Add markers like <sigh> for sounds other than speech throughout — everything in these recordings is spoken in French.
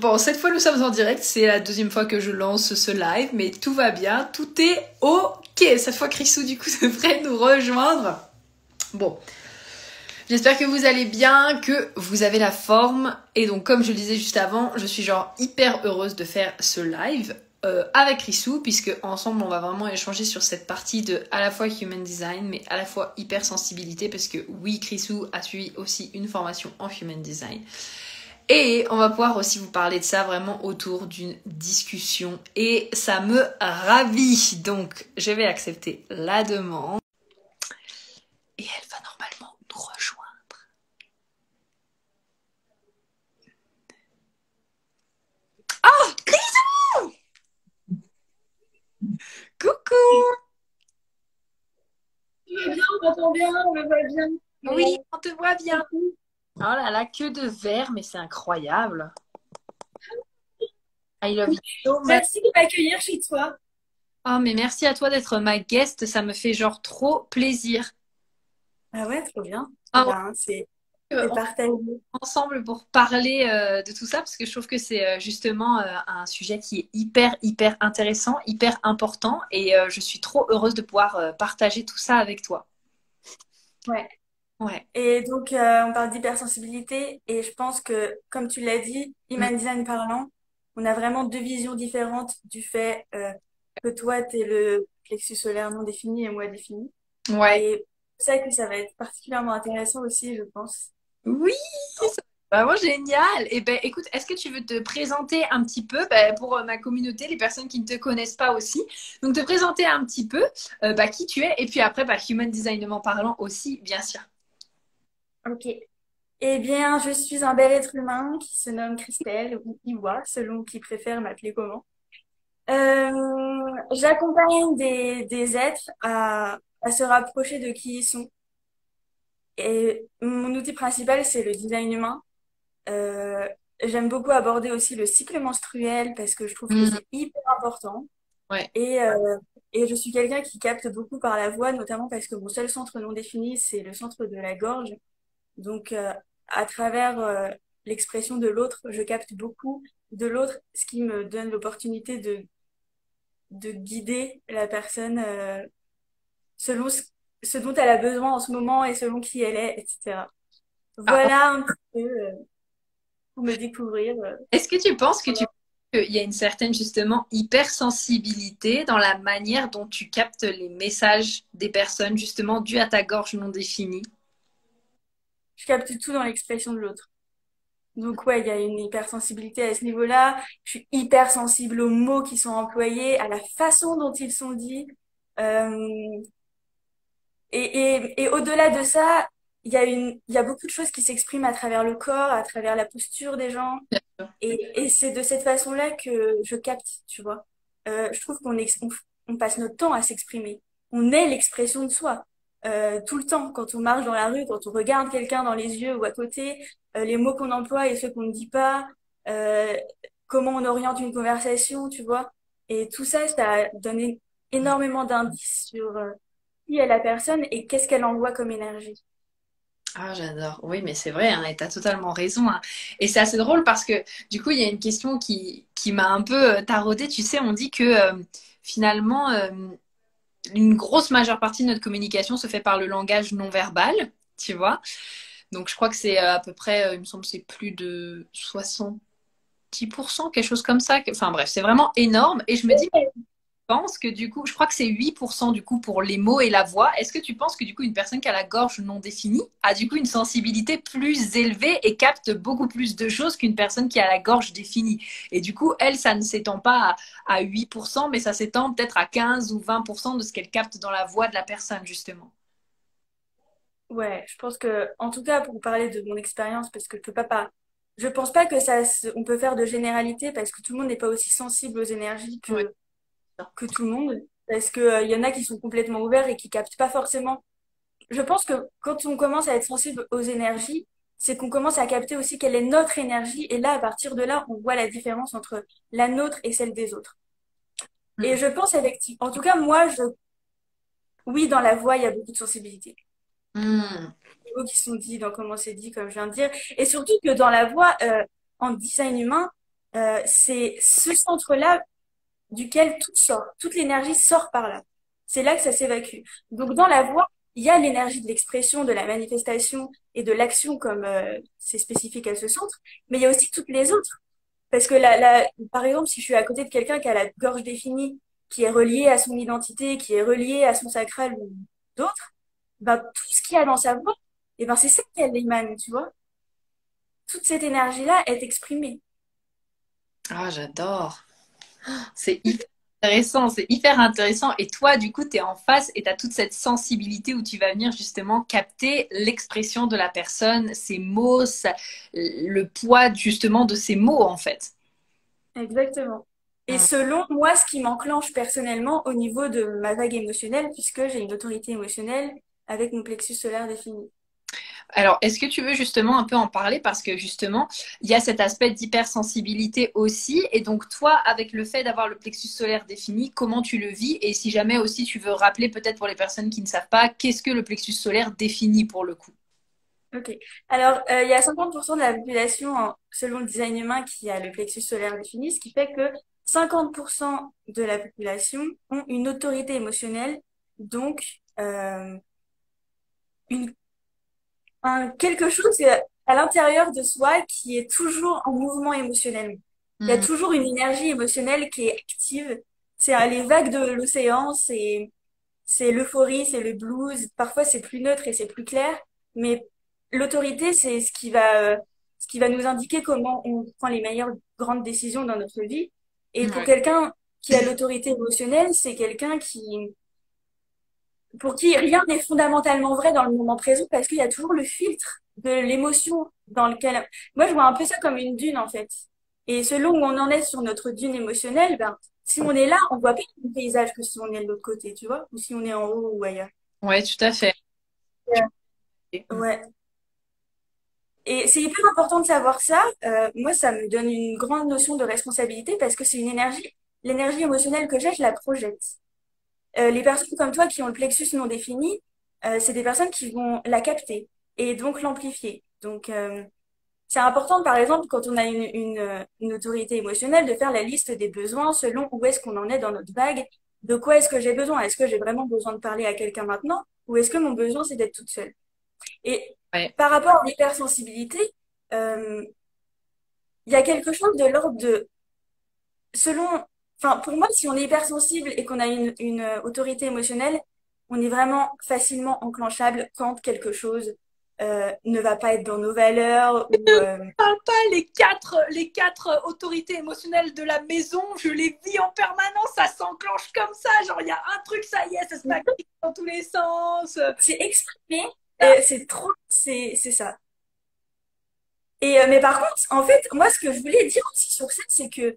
bon, cette fois nous sommes en direct, c'est la deuxième fois que je lance ce live, mais tout va bien, tout est ok. Cette fois, Chrisou, du coup, <laughs> devrait nous rejoindre. Bon. J'espère que vous allez bien, que vous avez la forme. Et donc, comme je le disais juste avant, je suis genre hyper heureuse de faire ce live. Euh, avec Rissou, puisque ensemble on va vraiment échanger sur cette partie de à la fois human design, mais à la fois hypersensibilité, parce que oui, Rissou a suivi aussi une formation en human design. Et on va pouvoir aussi vous parler de ça vraiment autour d'une discussion. Et ça me ravit. Donc, je vais accepter la demande. Et elle va normalement nous rejoindre. Oh, Grisou Coucou Tu vas bien, on t'entend bien, on me voit bien? Oui, on te voit bien. Oh là là, que de verre, mais c'est incroyable. I love you. Merci de m'accueillir chez toi. Oh, mais merci à toi d'être ma guest. Ça me fait genre trop plaisir. Ah ouais, trop bien. Ah Ben, c'est Euh, ensemble pour parler euh, de tout ça parce que je trouve que c'est euh, justement euh, un sujet qui est hyper hyper intéressant, hyper important et euh, je suis trop heureuse de pouvoir partager tout ça avec toi. Ouais. Ouais. Et donc, euh, on parle d'hypersensibilité et je pense que, comme tu l'as dit, Human Design parlant, on a vraiment deux visions différentes du fait euh, que toi, tu es le plexus solaire non défini et moi défini. Ouais. Et c'est ça que ça va être particulièrement intéressant aussi, je pense. Oui, c'est vraiment génial. Et ben écoute, est-ce que tu veux te présenter un petit peu ben, pour euh, ma communauté, les personnes qui ne te connaissent pas aussi? Donc te présenter un petit peu euh, bah, qui tu es et puis après bah, human designement parlant aussi, bien sûr. Ok. Eh bien, je suis un bel être humain qui se nomme Christelle ou Iwa, selon qui préfère m'appeler comment. Euh, j'accompagne des, des êtres à, à se rapprocher de qui ils sont. Et mon outil principal, c'est le design humain. Euh, j'aime beaucoup aborder aussi le cycle menstruel parce que je trouve que Mhm. c'est hyper important. Ouais. Et, euh, et je suis quelqu'un qui capte beaucoup par la voix, notamment parce que mon seul centre non défini, c'est le centre de la gorge. Donc, euh, à travers euh, l'expression de l'autre, je capte beaucoup de l'autre, ce qui me donne l'opportunité de, de guider la personne euh, selon ce, ce dont elle a besoin en ce moment et selon qui elle est, etc. Ah, Voilà un petit peu pour me découvrir. Est-ce que tu penses que tu qu'il y a une certaine justement hypersensibilité dans la manière dont tu captes les messages des personnes justement dû à ta gorge non définie? Je capte tout dans l'expression de l'autre. Donc ouais, il y a une hypersensibilité à ce niveau-là. Je suis hypersensible aux mots qui sont employés, à la façon dont ils sont dits. Euh, et et, et au-delà de ça, il y a une, il y a beaucoup de choses qui s'expriment à travers le corps, à travers la posture des gens. Et, et c'est de cette façon-là que je capte, tu vois. Euh, je trouve qu'on on, on passe notre temps à s'exprimer. On est l'expression de soi. Euh, tout le temps, quand on marche dans la rue, quand on regarde quelqu'un dans les yeux ou à côté, euh, les mots qu'on emploie et ceux qu'on ne dit pas, euh, comment on oriente une conversation, tu vois. Et tout ça, ça donne é- énormément d'indices sur qui est la personne et qu'est-ce qu'elle envoie comme énergie. Ah, j'adore. Oui, mais c'est vrai, hein, et tu as totalement raison. hein. Et c'est assez drôle parce que du coup, il y a une question qui, qui m'a un peu taraudée. Tu sais, on dit que finalement, une grosse majeure partie de notre communication se fait par le langage non verbal, tu vois. Donc, je crois que c'est euh, à peu près, euh, il me semble, c'est plus de 70%, quelque chose comme ça. Enfin, bref, c'est vraiment énorme. Et je me dis, que du coup, je crois que c'est 8% du coup pour les mots et la voix. Est-ce que tu penses que du coup, une personne qui a la gorge non définie a du coup une sensibilité plus élevée et capte beaucoup plus de choses qu'une personne qui a la gorge définie? Et du coup, elle, ça ne s'étend pas à, à 8%, mais ça s'étend peut-être à 15 ou 20% de ce qu'elle capte dans la voix de la personne, justement. Ouais, je pense que, en tout cas, pour parler de mon expérience, parce que je peux pas, pas, je pense pas que ça, on peut faire de généralité parce que tout le monde n'est pas aussi sensible aux énergies Ouais. Que, tout le monde. Parce que, euh, y en a qui sont complètement ouverts et qui captent pas forcément. Je pense que quand on commence à être sensible aux énergies, c'est qu'on commence à capter aussi quelle est notre énergie. Et là, à partir de là, on voit la différence entre la nôtre et celle des autres. Et Mm. je pense effectivement, en tout cas, moi, je, oui, dans la voix, il y a beaucoup de sensibilité. Hmm. Les mots qui sont dits dans comment c'est dit, comme je viens de dire. Et surtout que dans la voix, euh, en design humain, euh, c'est ce centre-là duquel tout sort, toute l'énergie sort par là. C'est là que ça s'évacue. Donc dans la voix, il y a l'énergie de l'expression, de la manifestation et de l'action comme euh, c'est spécifique à ce centre, mais il y a aussi toutes les autres. Parce que là, par exemple, si je suis à côté de quelqu'un qui a la gorge définie, qui est relié à son identité, qui est relié à son sacral ou d'autres, ben, tout ce qu'il y a dans sa voix, et ben, c'est ça qu'elle émane, tu vois. Toute cette énergie-là est exprimée. Ah, j'adore. C'est hyper intéressant, c'est hyper intéressant. Et toi, du coup, tu es en face et tu as toute cette sensibilité où tu vas venir justement capter l'expression de la personne, ses mots, le poids justement de ces mots, en fait. Exactement. Et selon moi, ce qui m'enclenche personnellement au niveau de ma vague émotionnelle, puisque j'ai une autorité émotionnelle avec mon plexus solaire défini. Alors, est-ce que tu veux justement un peu en parler? Parce que justement, il y a cet aspect d'hypersensibilité aussi. Et donc, toi, avec le fait d'avoir le plexus solaire défini, comment tu le vis? Et si jamais aussi tu veux rappeler peut-être pour les personnes qui ne savent pas, qu'est-ce que le plexus solaire défini pour le coup? Ok. Alors, euh, il y a 50% de la population, selon le design humain, qui a le plexus solaire défini, ce qui fait que 50% de la population ont une autorité émotionnelle, donc euh, une un, quelque chose à l'intérieur de soi qui est toujours en mouvement émotionnel. Il y a mm. toujours une énergie émotionnelle qui est active. C'est les vagues de l'océan, c'est c'est l'euphorie, c'est le blues. Parfois c'est plus neutre et c'est plus clair, mais l'autorité c'est ce qui va ce qui va nous indiquer comment on prend les meilleures grandes décisions dans notre vie. Et pour quelqu'un qui a l'autorité émotionnelle, c'est quelqu'un qui pour qui rien n'est fondamentalement vrai dans le moment présent parce qu'il y a toujours le filtre de l'émotion dans lequel... Moi, je vois un peu ça comme une dune, en fait. Et selon où on en est sur notre dune émotionnelle, ben, si on est là, on voit pas le paysage que si on est de l'autre côté, tu vois, ou si on est en haut ou ailleurs. Ouais, tout à fait. ouais. Et c'est hyper important de savoir ça. Euh, moi, ça me donne une grande notion de responsabilité parce que c'est une énergie. L'énergie émotionnelle que j'ai, je la projette. Euh, les personnes comme toi qui ont le plexus non défini, euh, c'est des personnes qui vont la capter et donc l'amplifier. Donc, euh, c'est important, par exemple, quand on a une, une, une, autorité émotionnelle, de faire la liste des besoins selon où est-ce qu'on en est dans notre vague. De quoi est-ce que j'ai besoin Est-ce que j'ai vraiment besoin de parler à quelqu'un maintenant Ou est-ce que mon besoin, c'est d'être toute seule Et par rapport à l'hypersensibilité, il y a quelque chose de l'ordre de... Selon Enfin, pour moi, si on est hypersensible et qu'on a une, une euh, autorité émotionnelle, on est vraiment facilement enclenchable quand quelque chose euh, ne va pas être dans nos valeurs. Ou, euh... parle pas les quatre, les quatre autorités émotionnelles de la maison. Je les vis en permanence. Ça s'enclenche comme ça. Genre, il y a un truc, ça y est, ça se passe dans tous les sens. C'est exprimé. Euh, c'est trop. C'est ça. Et, euh, mais par contre, en fait, moi, ce que je voulais dire aussi sur ça, c'est que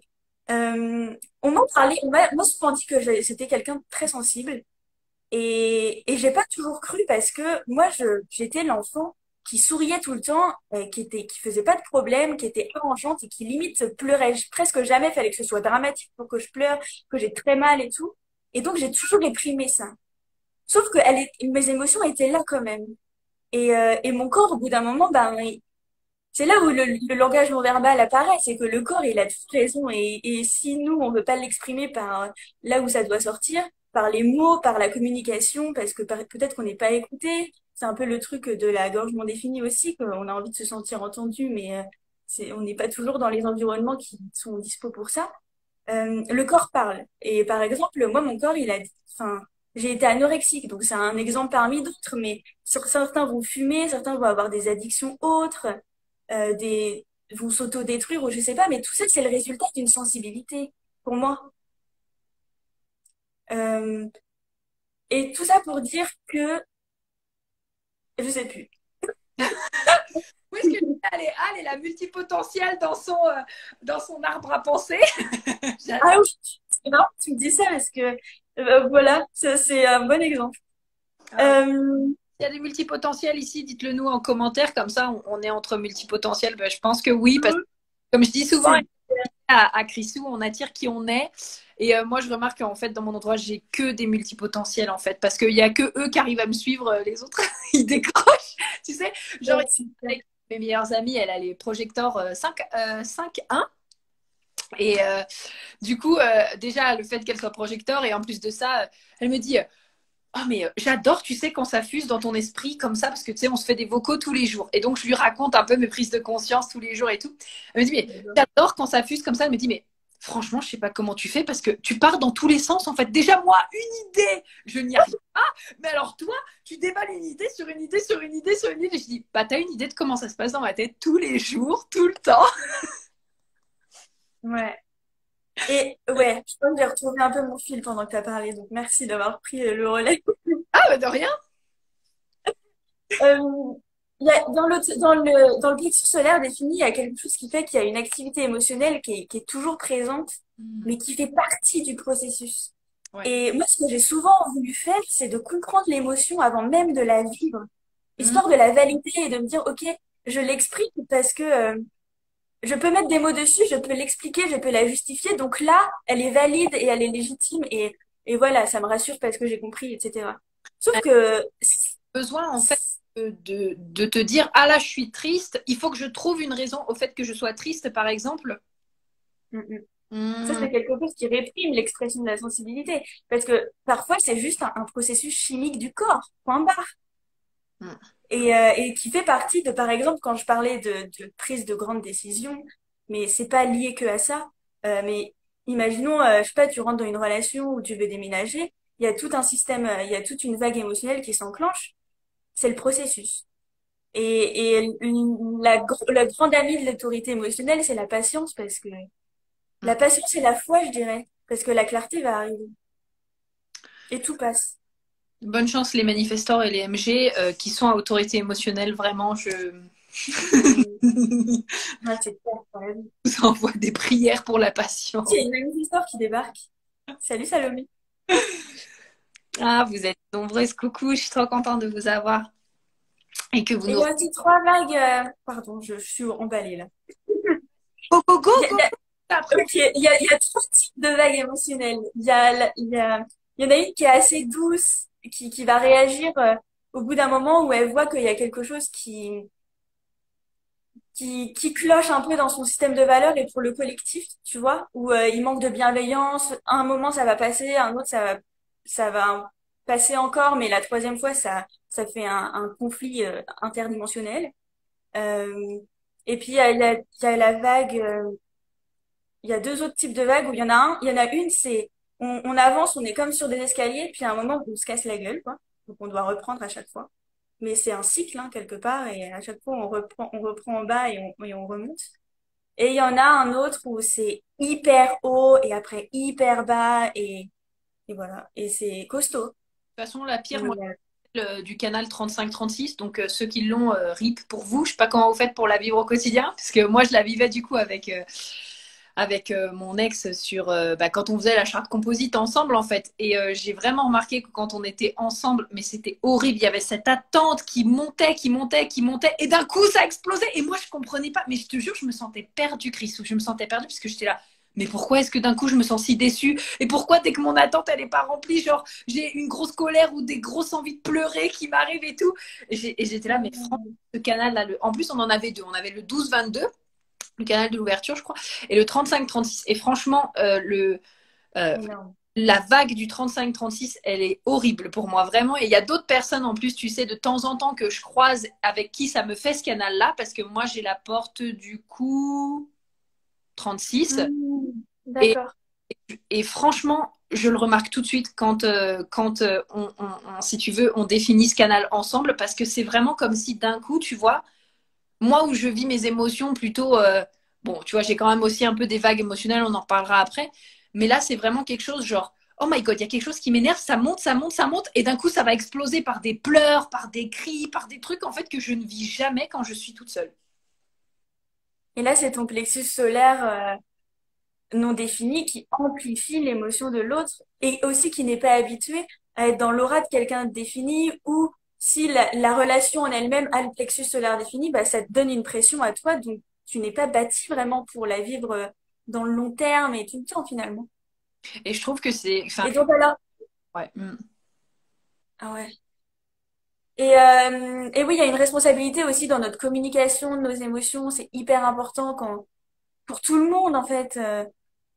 euh, on m'en parlait, on m'a souvent dit que c'était quelqu'un de très sensible. Et, et j'ai pas toujours cru parce que moi, j'étais l'enfant qui souriait tout le temps, qui était, qui faisait pas de problème, qui était arrangeante et qui limite pleurait presque jamais. Fallait que ce soit dramatique pour que je pleure, que j'ai très mal et tout. Et donc, j'ai toujours réprimé ça. Sauf que elle mes émotions étaient là quand même. Et, euh, et mon corps, au bout d'un moment, ben, c'est là où le, langage non verbal apparaît, c'est que le corps, il a toute raison. Et, et si nous, on ne veut pas l'exprimer par là où ça doit sortir, par les mots, par la communication, parce que peut-être qu'on n'est pas écouté. C'est un peu le truc de la gorge non définie aussi, qu'on a envie de se sentir entendu, mais euh, c'est, on n'est pas toujours dans les environnements qui sont dispo pour ça. Euh, le corps parle. Et par exemple, moi, mon corps, il a, enfin, j'ai été anorexique, donc c'est un exemple parmi d'autres, mais certains vont fumer, certains vont avoir des addictions autres. Euh, des, vont s'auto-détruire ou je sais pas, mais tout ça, c'est le résultat d'une sensibilité pour moi. Euh, et tout ça pour dire que je sais plus. <laughs> Où est-ce que elle est, la multipotentielle dans son, euh, dans son arbre à penser <laughs> Ah oui, c'est marrant tu me dis ça parce que voilà, c'est un bon exemple. Ah il y a des multipotentiels ici, dites-le nous en commentaire, comme ça on, est entre multipotentiels. Ben, je pense que oui, parce que comme je dis souvent à, à Chrisou, on attire qui on est. Et euh, moi, je remarque qu'en fait, dans mon entourage, j'ai que des multipotentiels, en fait, parce qu'il n'y a que eux qui arrivent à me suivre, euh, les autres, <laughs> ils décrochent. Tu sais, genre, mes meilleures amies, elle a les projecteurs 5, 5 1. Et euh, du coup, euh, déjà, le fait qu'elle soit projecteur, et en plus de ça, elle me dit Oh, mais j'adore, tu sais, quand ça fuse dans ton esprit comme ça, parce que tu sais, on se fait des vocaux tous les jours. Et donc, je lui raconte un peu mes prises de conscience tous les jours et tout. Elle me dit Mais j'adore quand ça fuse comme ça. Elle me dit Mais franchement, je sais pas comment tu fais parce que tu pars dans tous les sens. En fait, déjà, moi, une idée, je n'y arrive pas. Mais alors, toi, tu déballes une idée sur une idée, sur une idée, sur une idée. Et je dis Bah, t'as une idée de comment ça se passe dans ma tête tous les jours, tout le temps. Ouais. Et ouais, je pense que j'ai retrouvé un peu mon fil pendant que tu as parlé, donc merci d'avoir pris le relais. Ah, bah de rien. Euh, il y a, dans le, dans le, dans le plexus solaire défini, il y a quelque chose qui fait qu'il y a une activité émotionnelle qui est, qui est toujours présente, Hmm. mais qui fait partie du processus. Ouais. Et moi, ce que j'ai souvent voulu faire, c'est de comprendre l'émotion avant même de la vivre, histoire Hmm. de la valider et de me dire, OK, je l'exprime parce que euh, je peux mettre des mots dessus, je peux l'expliquer, je peux la justifier. Donc là, elle est valide et elle est légitime et, et voilà, ça me rassure parce que j'ai compris, etc. Sauf que, Besoin, en fait, de, de, te dire Ah là, je suis triste. Il faut que je trouve une raison au fait que je sois triste, par exemple. Mm, mm. Hmm. Ça, c'est quelque chose qui réprime l'expression de la sensibilité. Parce que parfois, c'est juste un, un processus chimique du corps, point barre. Mm. Et, euh, et qui fait partie de, par exemple, quand je parlais de, de prise de grandes décisions, mais c'est pas lié que à ça. Euh, mais imaginons, euh, je sais pas, tu rentres dans une relation où tu veux déménager, il y a tout un système, euh, il y a toute une vague émotionnelle qui s'enclenche. C'est le processus. Et, et une- la, la grande amie de l'autorité émotionnelle, c'est la patience, parce que la patience et la foi, je dirais, parce que la clarté va arriver. Et tout passe. Bonne chance, les manifestants et les MG euh, qui sont à autorité émotionnelle. Vraiment, je <laughs> Ouais, c'est clair, t'as raison. vous envoie des prières pour la patience. Il y a une manifesteur qui débarque. Salut Salomé. Ah, vous êtes nombreuses. Coucou, je suis trop contente de vous avoir. Et que vous Et il y a aussi trois vagues. euh, Pardon, je, je suis emballée là. <laughs> Go, go, go, Il y a, go il y a- Après, ok, il y a, il y a trois types de vagues émotionnelles. Il y a, la- il y a, il y en a une qui est assez douce, qui, qui va réagir euh, au bout d'un moment où elle voit qu'il y a quelque chose qui, qui, qui cloche un peu dans son système de valeurs et pour le collectif, tu vois, où euh, il manque de bienveillance. Un moment, ça va passer, un autre, ça va, ça va passer encore, mais la troisième fois, ça, ça fait un, un conflit euh, interdimensionnel. Euh, et puis, il y a il y a la vague, euh, il y a deux autres types de vagues où il y en a un, il y en a une, c'est, on, on avance, on est comme sur des escaliers, puis à un moment, on se casse la gueule, quoi. Donc, on doit reprendre à chaque fois. Mais c'est un cycle, hein, quelque part, et à chaque fois, on reprend, on reprend en bas et on, et on remonte. Et il y en a un autre où c'est hyper haut et après hyper bas et, et voilà. Et c'est costaud. de toute façon, la pire, moi, euh, du canal 35-36. Donc, euh, ceux qui l'ont, euh, RIP pour vous. Je sais pas comment vous faites pour la vivre au quotidien. Parce que moi, je la vivais du coup avec, euh, avec euh, mon ex sur euh, bah, quand on faisait la charte composite ensemble, en fait. Et euh, j'ai vraiment remarqué que quand on était ensemble, mais c'était horrible. Il y avait cette attente qui montait, qui montait, qui montait. Et d'un coup, ça explosait. Et moi, je comprenais pas. Mais je te jure, je me sentais perdue, Chris. Je me sentais perdue parce que j'étais là. Mais pourquoi est-ce que d'un coup je me sens si déçue? Et pourquoi dès que mon attente elle est pas remplie, genre j'ai une grosse colère ou des grosses envies de pleurer qui m'arrivent et tout? Et j'étais là, mais franchement, ce canal là, le... en plus on en avait deux. On avait le 12-22, le canal de l'ouverture, je crois, et le 35-36. Et franchement, euh, le, euh, la vague du 35-36, elle est horrible pour moi, vraiment. Et il y a d'autres personnes en plus, tu sais, de temps en temps que je croise avec qui ça me fait ce canal-là, parce que moi j'ai la porte du coup 36. Mmh, d'accord. Et franchement, je le remarque tout de suite quand, euh, quand on, on- on- si tu veux, on définit ce canal ensemble, parce que c'est vraiment comme si d'un coup, tu vois, moi où je vis mes émotions plutôt, euh, bon, tu vois, j'ai quand même aussi un peu des vagues émotionnelles, on en reparlera après, mais là, c'est vraiment quelque chose genre, oh my god, il y a quelque chose qui m'énerve, ça monte, ça monte, ça monte, et d'un coup, ça va exploser par des pleurs, par des cris, par des trucs en fait que je ne vis jamais quand je suis toute seule. Et là, c'est ton plexus solaire euh, non défini qui amplifie l'émotion de l'autre et aussi qui n'est pas habitué à être dans l'aura de quelqu'un défini ou si la, la relation en elle-même a le plexus solaire défini, bah, ça te donne une pression à toi, donc tu n'es pas bâti vraiment pour la vivre euh, dans le long terme et tout le temps finalement. Et je trouve que c'est, enfin, Et donc alors, ouais, hmm. ah ouais. Et, euh, et oui, il y a une responsabilité aussi dans notre communication de nos émotions. C'est hyper important quand, pour tout le monde, en fait. Euh,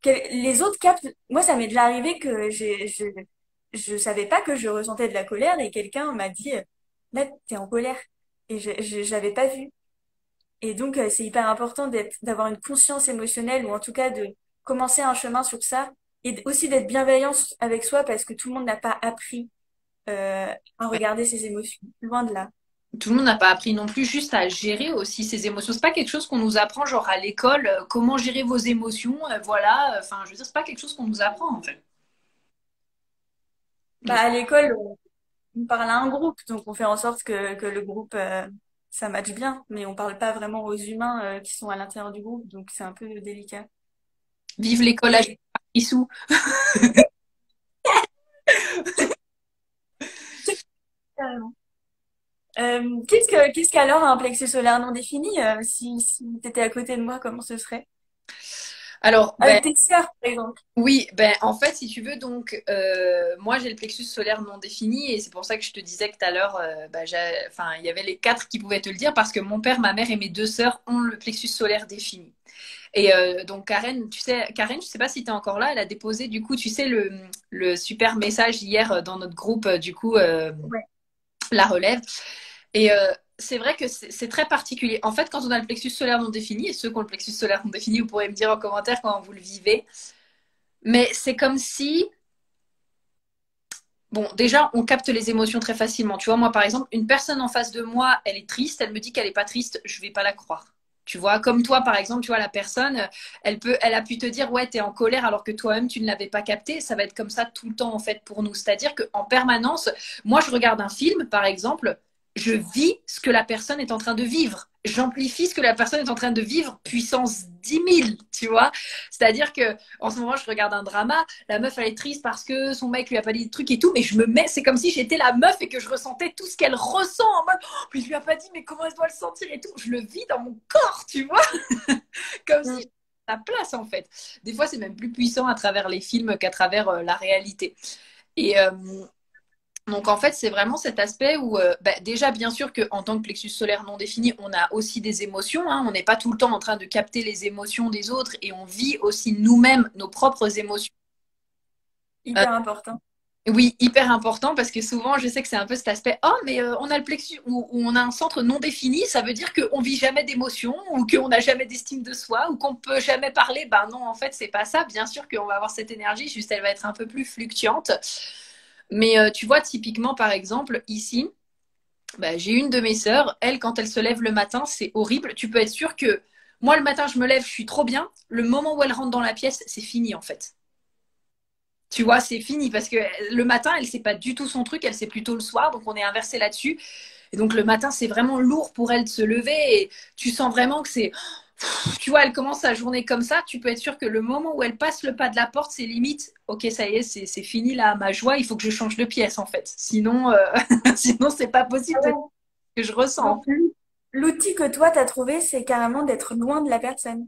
les autres captent. Moi, ça m'est déjà arrivé que j'ai, je, je savais pas que je ressentais de la colère et quelqu'un m'a dit, là, t'es en colère. Et je, je, j'avais pas vu. Et donc, euh, c'est hyper important d'être, d'avoir une conscience émotionnelle ou en tout cas de commencer un chemin sur ça et aussi d'être bienveillant avec soi parce que tout le monde n'a pas appris euh, à regarder ses émotions. Loin de là tout le monde n'a pas appris non plus juste à gérer aussi ses émotions. C'est pas quelque chose qu'on nous apprend genre à l'école, euh, comment gérer vos émotions, voilà. Enfin, je veux dire, c'est pas quelque chose qu'on nous apprend en fait. Bah, à l'école, on parle à un groupe, donc on fait en sorte que, que le groupe, euh, ça matche bien, mais on parle pas vraiment aux humains qui sont à l'intérieur du groupe, donc c'est un peu délicat. Vive l'école à Issou Euh, qu'est-ce que, qu'est-ce qu'alors un plexus solaire non défini euh, si, si tu étais à côté de moi, comment ce serait? Alors, avec ben, tes sœurs, par exemple. Oui, ben en fait, si tu veux, donc euh, moi j'ai le plexus solaire non défini et c'est pour ça que je te disais que tout à l'heure, ben, enfin il y avait les quatre qui pouvaient te le dire parce que mon père, ma mère et mes deux sœurs ont le plexus solaire défini. Et donc Karen, tu sais, Karen, je sais pas si tu es encore là, elle a déposé du coup, tu sais le, le super message hier dans notre groupe du coup la relève. Et euh, c'est vrai que c'est très particulier. En fait, quand on a le plexus solaire non défini, et ceux qui ont le plexus solaire non défini, vous pourrez me dire en commentaire comment vous le vivez. Mais c'est comme si. Bon, déjà, on capte les émotions très facilement. Tu vois, moi, par exemple, une personne en face de moi, elle est triste, elle me dit qu'elle n'est pas triste, je ne vais pas la croire. Tu vois, comme toi, par exemple, tu vois, la personne, elle, peut, elle a pu te dire, ouais, tu es en colère alors que toi-même, tu ne l'avais pas capté. Ça va être comme ça tout le temps, en fait, pour nous. C'est-à-dire qu'en permanence, moi, je regarde un film, par exemple, je vis ce que la personne est en train de vivre. J'amplifie ce que la personne est en train de vivre puissance 10 000, tu vois. C'est-à-dire que en ce moment, je regarde un drama, la meuf, elle est triste parce que son mec lui a pas dit de trucs et tout, mais je me mets, c'est comme si j'étais la meuf et que je ressentais tout ce qu'elle ressent en mode, oh, mais je lui a pas dit, mais comment elle doit le sentir et tout. Je le vis dans mon corps, tu vois. <laughs> comme si la place, en fait. Des fois, c'est même plus puissant à travers les films qu'à travers euh, la réalité. Et, euh, donc en fait, c'est vraiment cet aspect où, euh, bah, déjà, bien sûr qu'en tant que plexus solaire non défini, on a aussi des émotions. Hein. On n'est pas tout le temps en train de capter les émotions des autres et on vit aussi nous-mêmes nos propres émotions. Hyper euh, important. Oui, hyper important parce que souvent, je sais que c'est un peu cet aspect. Oh, mais euh, on a le plexus où, on a un centre non défini, ça veut dire qu'on vit jamais d'émotions ou qu'on n'a jamais d'estime de soi ou qu'on peut jamais parler. Ben non, en fait, c'est pas ça. Bien sûr qu'on va avoir cette énergie, juste elle va être un peu plus fluctuante. Mais euh, tu vois, typiquement, par exemple, ici, bah, j'ai une de mes sœurs, elle, quand elle se lève le matin, c'est horrible. Tu peux être sûr que moi, le matin, je me lève, je suis trop bien. Le moment où elle rentre dans la pièce, c'est fini, en fait. Tu vois, c'est fini parce que le matin, elle sait pas du tout son truc, elle sait plutôt le soir, donc on est inversé là-dessus. Et donc le matin, c'est vraiment lourd pour elle de se lever et tu sens vraiment que c'est tu vois, elle commence sa journée comme ça, tu peux être sûr que le moment où elle passe le pas de la porte, c'est limite, ok, ça y est, c'est fini là, ma joie, il faut que je change de pièce en fait. Sinon, euh, <laughs> sinon c'est pas possible que je ressens. L'outil que toi, tu as trouvé, c'est carrément d'être loin de la personne.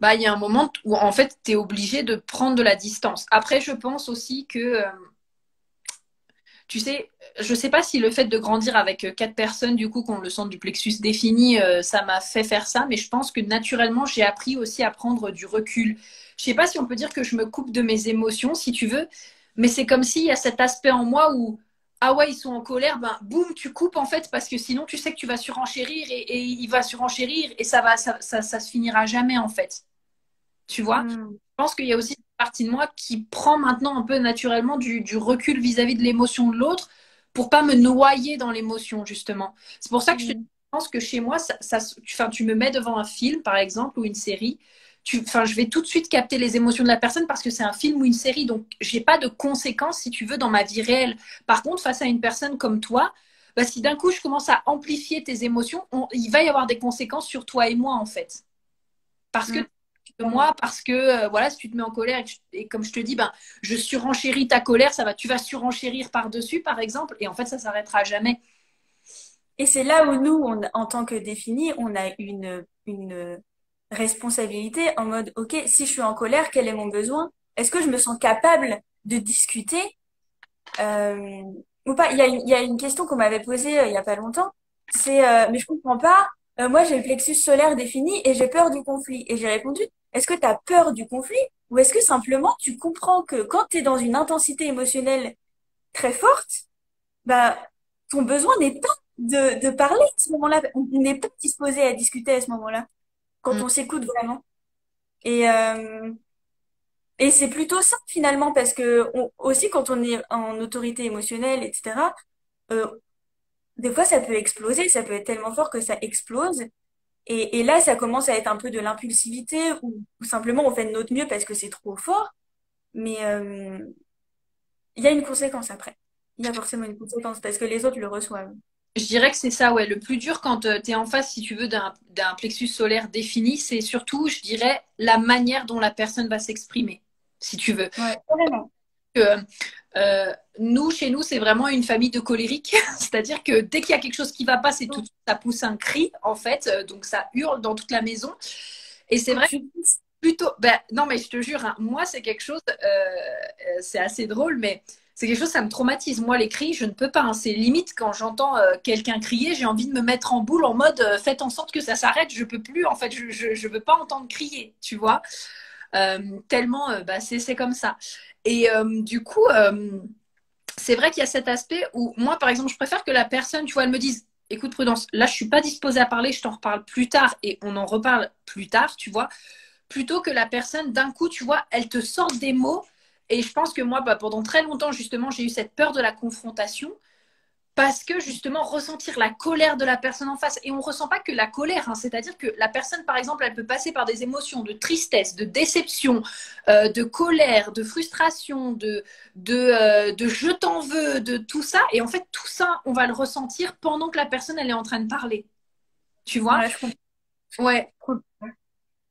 Bah, il y a un moment où en fait, tu es obligé de prendre de la distance. Après, je pense aussi que euh, tu sais, je ne sais pas si le fait de grandir avec euh, quatre personnes, du coup, qu'on le sent du plexus défini, euh, ça m'a fait faire ça, mais je pense que naturellement, j'ai appris aussi à prendre du recul. Je ne sais pas si on peut dire que je me coupe de mes émotions, si tu veux, mais c'est comme s'il y a cet aspect en moi où, ah ouais, ils sont en colère, ben boum, tu coupes en fait, parce que sinon, tu sais que tu vas surenchérir et, il va surenchérir et ça va, ça, ça, se finira jamais en fait. Tu vois? Hmm. Je pense qu'il y a aussi partie de moi qui prend maintenant un peu naturellement du, recul vis-à-vis de l'émotion de l'autre pour pas me noyer dans l'émotion, justement. C'est pour ça que je mm. pense que chez moi, ça, ça, tu me mets devant un film, par exemple, ou une série. Tu, je vais tout de suite capter les émotions de la personne parce que c'est un film ou une série. Donc, j'ai pas de conséquences, si tu veux, dans ma vie réelle. Par contre, face à une personne comme toi, bah, si d'un coup je commence à amplifier tes émotions, il va y avoir des conséquences sur toi et moi, en fait. Parce que mm moi parce que euh, voilà, si tu te mets en colère et, comme je te dis, ben, je surenchéris ta colère, ça va, tu vas surenchérir par-dessus, par exemple, et en fait, ça s'arrêtera jamais. Et c'est là où nous, en tant que définis, on a une, une responsabilité en mode, OK, si je suis en colère, quel est mon besoin? Est-ce que je me sens capable de discuter? Euh, ou pas? Il y, a une, y, a une, question qu'on m'avait posée euh, il y a pas longtemps. C'est, mais je comprends pas euh, moi j'ai le plexus solaire défini et j'ai peur du conflit. Et j'ai répondu, est-ce que tu as peur du conflit ou est-ce que simplement tu comprends que quand tu es dans une intensité émotionnelle très forte, bah, ton besoin n'est pas de, de parler à ce moment-là. On n'est pas disposé à discuter à ce moment-là, quand Mm. on s'écoute vraiment. Et, euh, et c'est plutôt ça finalement, parce que on- aussi quand on est en autorité émotionnelle, etc., euh, des fois ça peut exploser, ça peut être tellement fort que ça explose. Et, et là, ça commence à être un peu de l'impulsivité ou, ou simplement on fait de notre mieux parce que c'est trop fort. Mais euh, il y a une conséquence après. Il y a forcément une conséquence parce que les autres le reçoivent. Je dirais que c'est ça, ouais. Le plus dur quand tu es en face, si tu veux, d'un d'un plexus solaire défini, c'est surtout, je dirais, la manière dont la personne va s'exprimer, si tu veux. Ouais, vraiment. Que, euh, nous, chez nous, c'est vraiment une famille de colériques. <laughs> C'est-à-dire que dès qu'il y a quelque chose qui va pas, c'est tout ça pousse un cri, en fait. Euh, Donc ça hurle dans toute la maison. Et c'est vrai que plutôt. Ben, non, mais je te jure, hein, moi, c'est quelque chose. euh, c'est assez drôle, mais c'est quelque chose, ça me traumatise. Moi, les cris, je ne peux pas. hein. C'est limite quand j'entends euh, quelqu'un crier, j'ai envie de me mettre en boule en mode euh, faites en sorte que ça s'arrête. Je peux plus. En fait, je, je veux pas entendre crier, tu vois. Euh, tellement, euh, bah, c'est comme ça. Et euh, du coup, c'est vrai qu'il y a cet aspect où moi, par exemple, je préfère que la personne, tu vois, elle me dise, écoute Prudence, là, je suis pas disposée à parler, je t'en reparle plus tard et on en reparle plus tard, tu vois, plutôt que la personne, d'un coup, tu vois, elle te sort des mots. Et je pense que moi, bah, pendant très longtemps, justement, j'ai eu cette peur de la confrontation parce que justement ressentir la colère de la personne en face. Et on ressent pas que la colère hein, c'est-à-dire que la personne par exemple elle peut passer par des émotions de tristesse de déception euh, de colère de frustration de de, euh, de je t'en veux de tout ça. Et en fait tout ça on va le ressentir pendant que la personne elle est en train de parler. Tu vois? Ouais, je comprends. ouais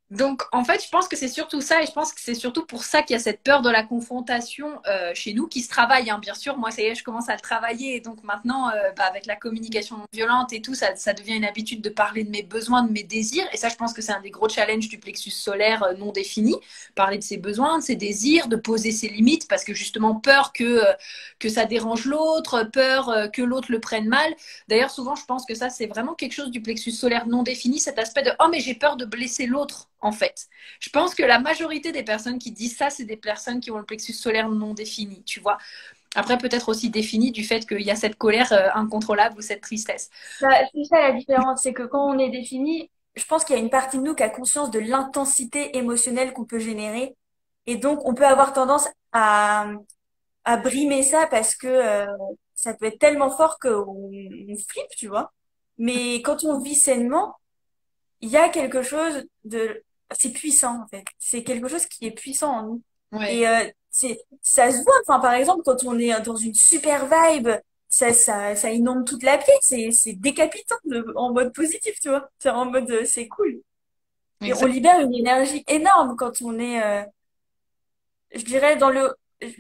donc, en fait, je pense que c'est surtout ça, et je pense que c'est surtout pour ça qu'il y a cette peur de la confrontation euh, chez nous, qui se travaille, hein, bien sûr. Moi, ça y est, je commence à le travailler, et donc maintenant, euh, bah, avec la communication non violente et tout, ça, devient une habitude de parler de mes besoins, de mes désirs, et ça, je pense que c'est un des gros challenges du plexus solaire euh, non défini, parler de ses besoins, de ses désirs, de poser ses limites, parce que justement, peur que, que ça dérange l'autre, peur que l'autre le prenne mal. D'ailleurs, souvent, je pense que ça, c'est vraiment quelque chose du plexus solaire non défini, cet aspect de, oh, mais j'ai peur de blesser l'autre en fait. Je pense que la majorité des personnes qui disent ça, c'est des personnes qui ont le plexus solaire non défini, tu vois. Après, peut-être aussi défini du fait qu'il y a cette colère euh, incontrôlable ou cette tristesse. C'est ça la différence, c'est que quand on est défini, je pense qu'il y a une partie de nous qui a conscience de l'intensité émotionnelle qu'on peut générer. Et donc, on peut avoir tendance à, à brimer ça parce que euh, ça peut être tellement fort qu'on on flippe, tu vois. Mais quand on vit sainement, il y a quelque chose de... C'est puissant, en fait. C'est quelque chose qui est puissant en nous. Ouais. Et euh, c'est, ça se voit, enfin, par exemple, quand on est dans une super vibe, ça, ça, ça inonde toute la pièce, c'est, c'est décapitant de- en mode positif, tu vois. C'est en mode, euh, c'est cool. Et on libère une énergie énorme quand on est, euh, je dirais, dans le,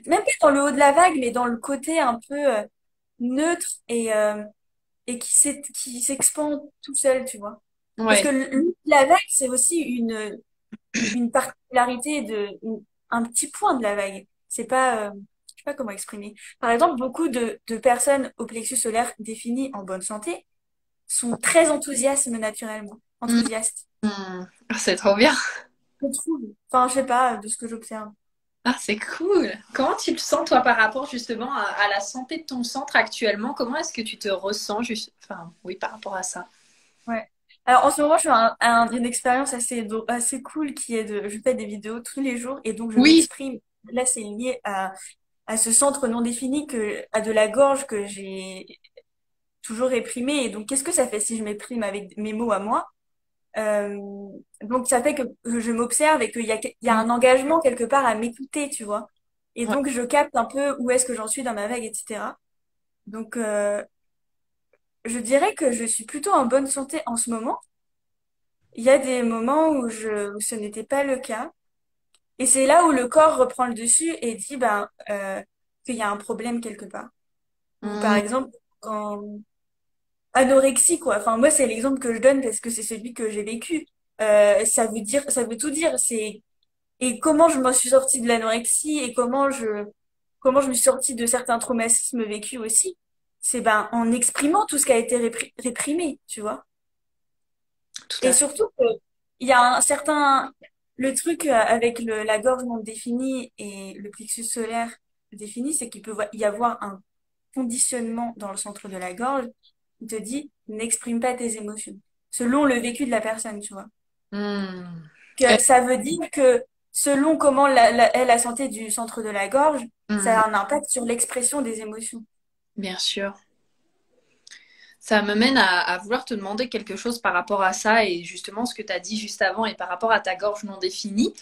même pas dans le haut de la vague, mais dans le côté un peu euh, neutre et, euh, et qui s'est, qui s'expand tout seul, tu vois. Parce que la vague, c'est aussi une, une particularité de, une- un petit point de la vague. C'est pas, euh, je sais pas comment exprimer. Par exemple, beaucoup de, de personnes au plexus solaire définies en bonne santé sont très enthousiastes naturellement, Mm. enthousiastes. Mm. C'est trop bien. Je trouve. Enfin, je sais pas, de ce que j'observe. Ah, c'est cool. Comment tu le sens, toi, par rapport justement à, à la santé de ton centre actuellement? Comment est-ce que tu te ressens juste... Enfin, oui, par rapport à ça? Ouais. Alors, en ce moment, je fais un- un- une expérience assez, assez cool qui est de, je fais des vidéos tous les jours et donc je Oui. m'exprime. Là, c'est lié à, à ce centre non défini que, à de la gorge que j'ai toujours réprimé. Et donc, qu'est-ce que ça fait si je m'exprime avec mes mots à moi? Euh, donc, ça fait que je m'observe et qu'il y a, il y a un engagement quelque part à m'écouter, tu vois? Et Ouais. donc, je capte un peu où est-ce que j'en suis dans ma vague, etc. Donc, euh, je dirais que je suis plutôt en bonne santé en ce moment. Il y a des moments où je, où ce n'était pas le cas. Et c'est là où le corps reprend le dessus et dit, ben, euh, qu'il y a un problème quelque part. Par Mm. exemple, quand, anorexie, quoi. Enfin, moi, c'est l'exemple que je donne parce que c'est celui que j'ai vécu. Euh, ça veut dire, ça veut tout dire. C'est, et comment je m'en suis sortie de l'anorexie et comment je, comment je me suis sortie de certains traumatismes vécus aussi. C'est ben, en exprimant tout ce qui a été répri- réprimé, tu vois. Tout à Et fait. surtout, il y a un certain... Le truc euh, avec le, la gorge non définie et le plexus solaire défini, c'est qu'il peut y avoir un conditionnement dans le centre de la gorge qui te dit n'exprime pas tes émotions, selon le vécu de la personne, tu vois. Hmm. Que ça veut dire que selon comment la, la, est la santé du centre de la gorge, ça Hmm. a un impact sur l'expression des émotions. Bien sûr. Ça me mène à, vouloir te demander quelque chose par rapport à ça et justement ce que tu as dit juste avant et par rapport à ta gorge non définie.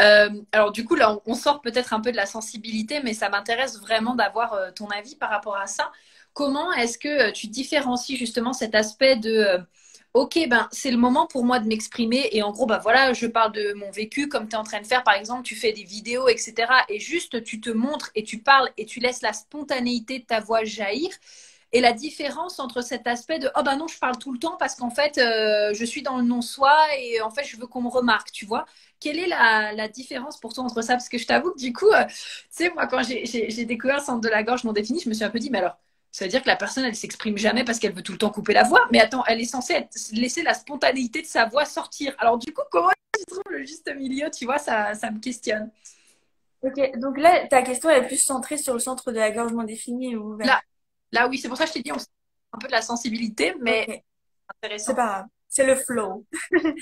Euh, alors du coup, là, on, sort peut-être un peu de la sensibilité, mais ça m'intéresse vraiment d'avoir euh, ton avis par rapport à ça. Comment est-ce que euh, tu différencies justement cet aspect de OK, ben c'est le moment pour moi de m'exprimer et en gros, ben voilà, je parle de mon vécu comme tu es en train de faire, par exemple, tu fais des vidéos, etc. Et juste tu te montres et tu parles et tu laisses la spontanéité de ta voix jaillir. Et la différence entre cet aspect de oh ben non, je parle tout le temps parce qu'en fait, euh, je suis dans le non-soi et en fait, je veux qu'on me remarque, tu vois. Quelle est la, différence pour toi entre ça? Parce que je t'avoue que du coup, euh, tu sais, moi, quand j'ai découvert le centre de la gorge non défini, je me suis un peu dit, mais alors, ça veut dire que la personne, elle s'exprime jamais parce qu'elle veut tout le temps couper la voix. Mais attends, elle est censée être- laisser la spontanéité de sa voix sortir. Alors du coup, comment <laughs> tu trouves le juste milieu? Tu vois, ça, ça me questionne. Ok, donc là, ta question elle est plus centrée sur le centre de la gorge non définie ou. Là, là, oui, c'est pour ça que je t'ai dit, on un peu de la sensibilité, mais Ok, c'est intéressant. pas grave, c'est le flow. <laughs>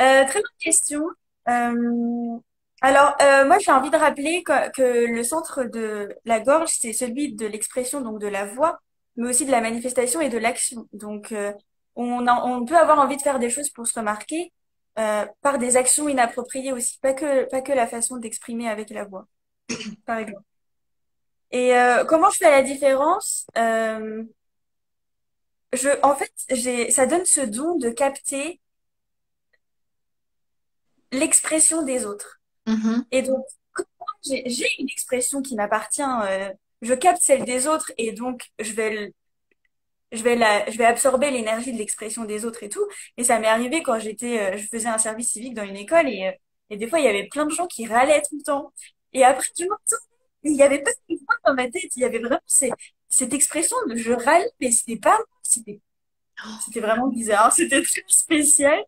Euh, très bonne question. Euh, alors, euh, moi, j'ai envie de rappeler que, le centre de la gorge, c'est celui de l'expression, donc de la voix, mais aussi de la manifestation et de l'action. Donc, euh, on, on peut avoir envie de faire des choses pour se remarquer euh, par des actions inappropriées aussi, pas que, pas que la façon d'exprimer avec la voix, <coughs> par exemple. Et euh, comment je fais la différence? Euh, je, en fait, j'ai, ça donne ce don de capter l'expression des autres. Mhm. Et donc, j'ai une expression qui m'appartient, euh, je capte celle des autres et donc je vais, je vais la, je vais absorber l'énergie de l'expression des autres et tout. Et ça m'est arrivé quand j'étais, euh, je faisais un service civique dans une école et, euh, et des fois il y avait plein de gens qui râlaient tout le temps. Et après, je m'entends, il y avait pas de voix dans ma tête, il y avait vraiment ces- cette expression de je râle, mais c'était pas c'était, c'était vraiment bizarre, <laughs> c'était très spécial.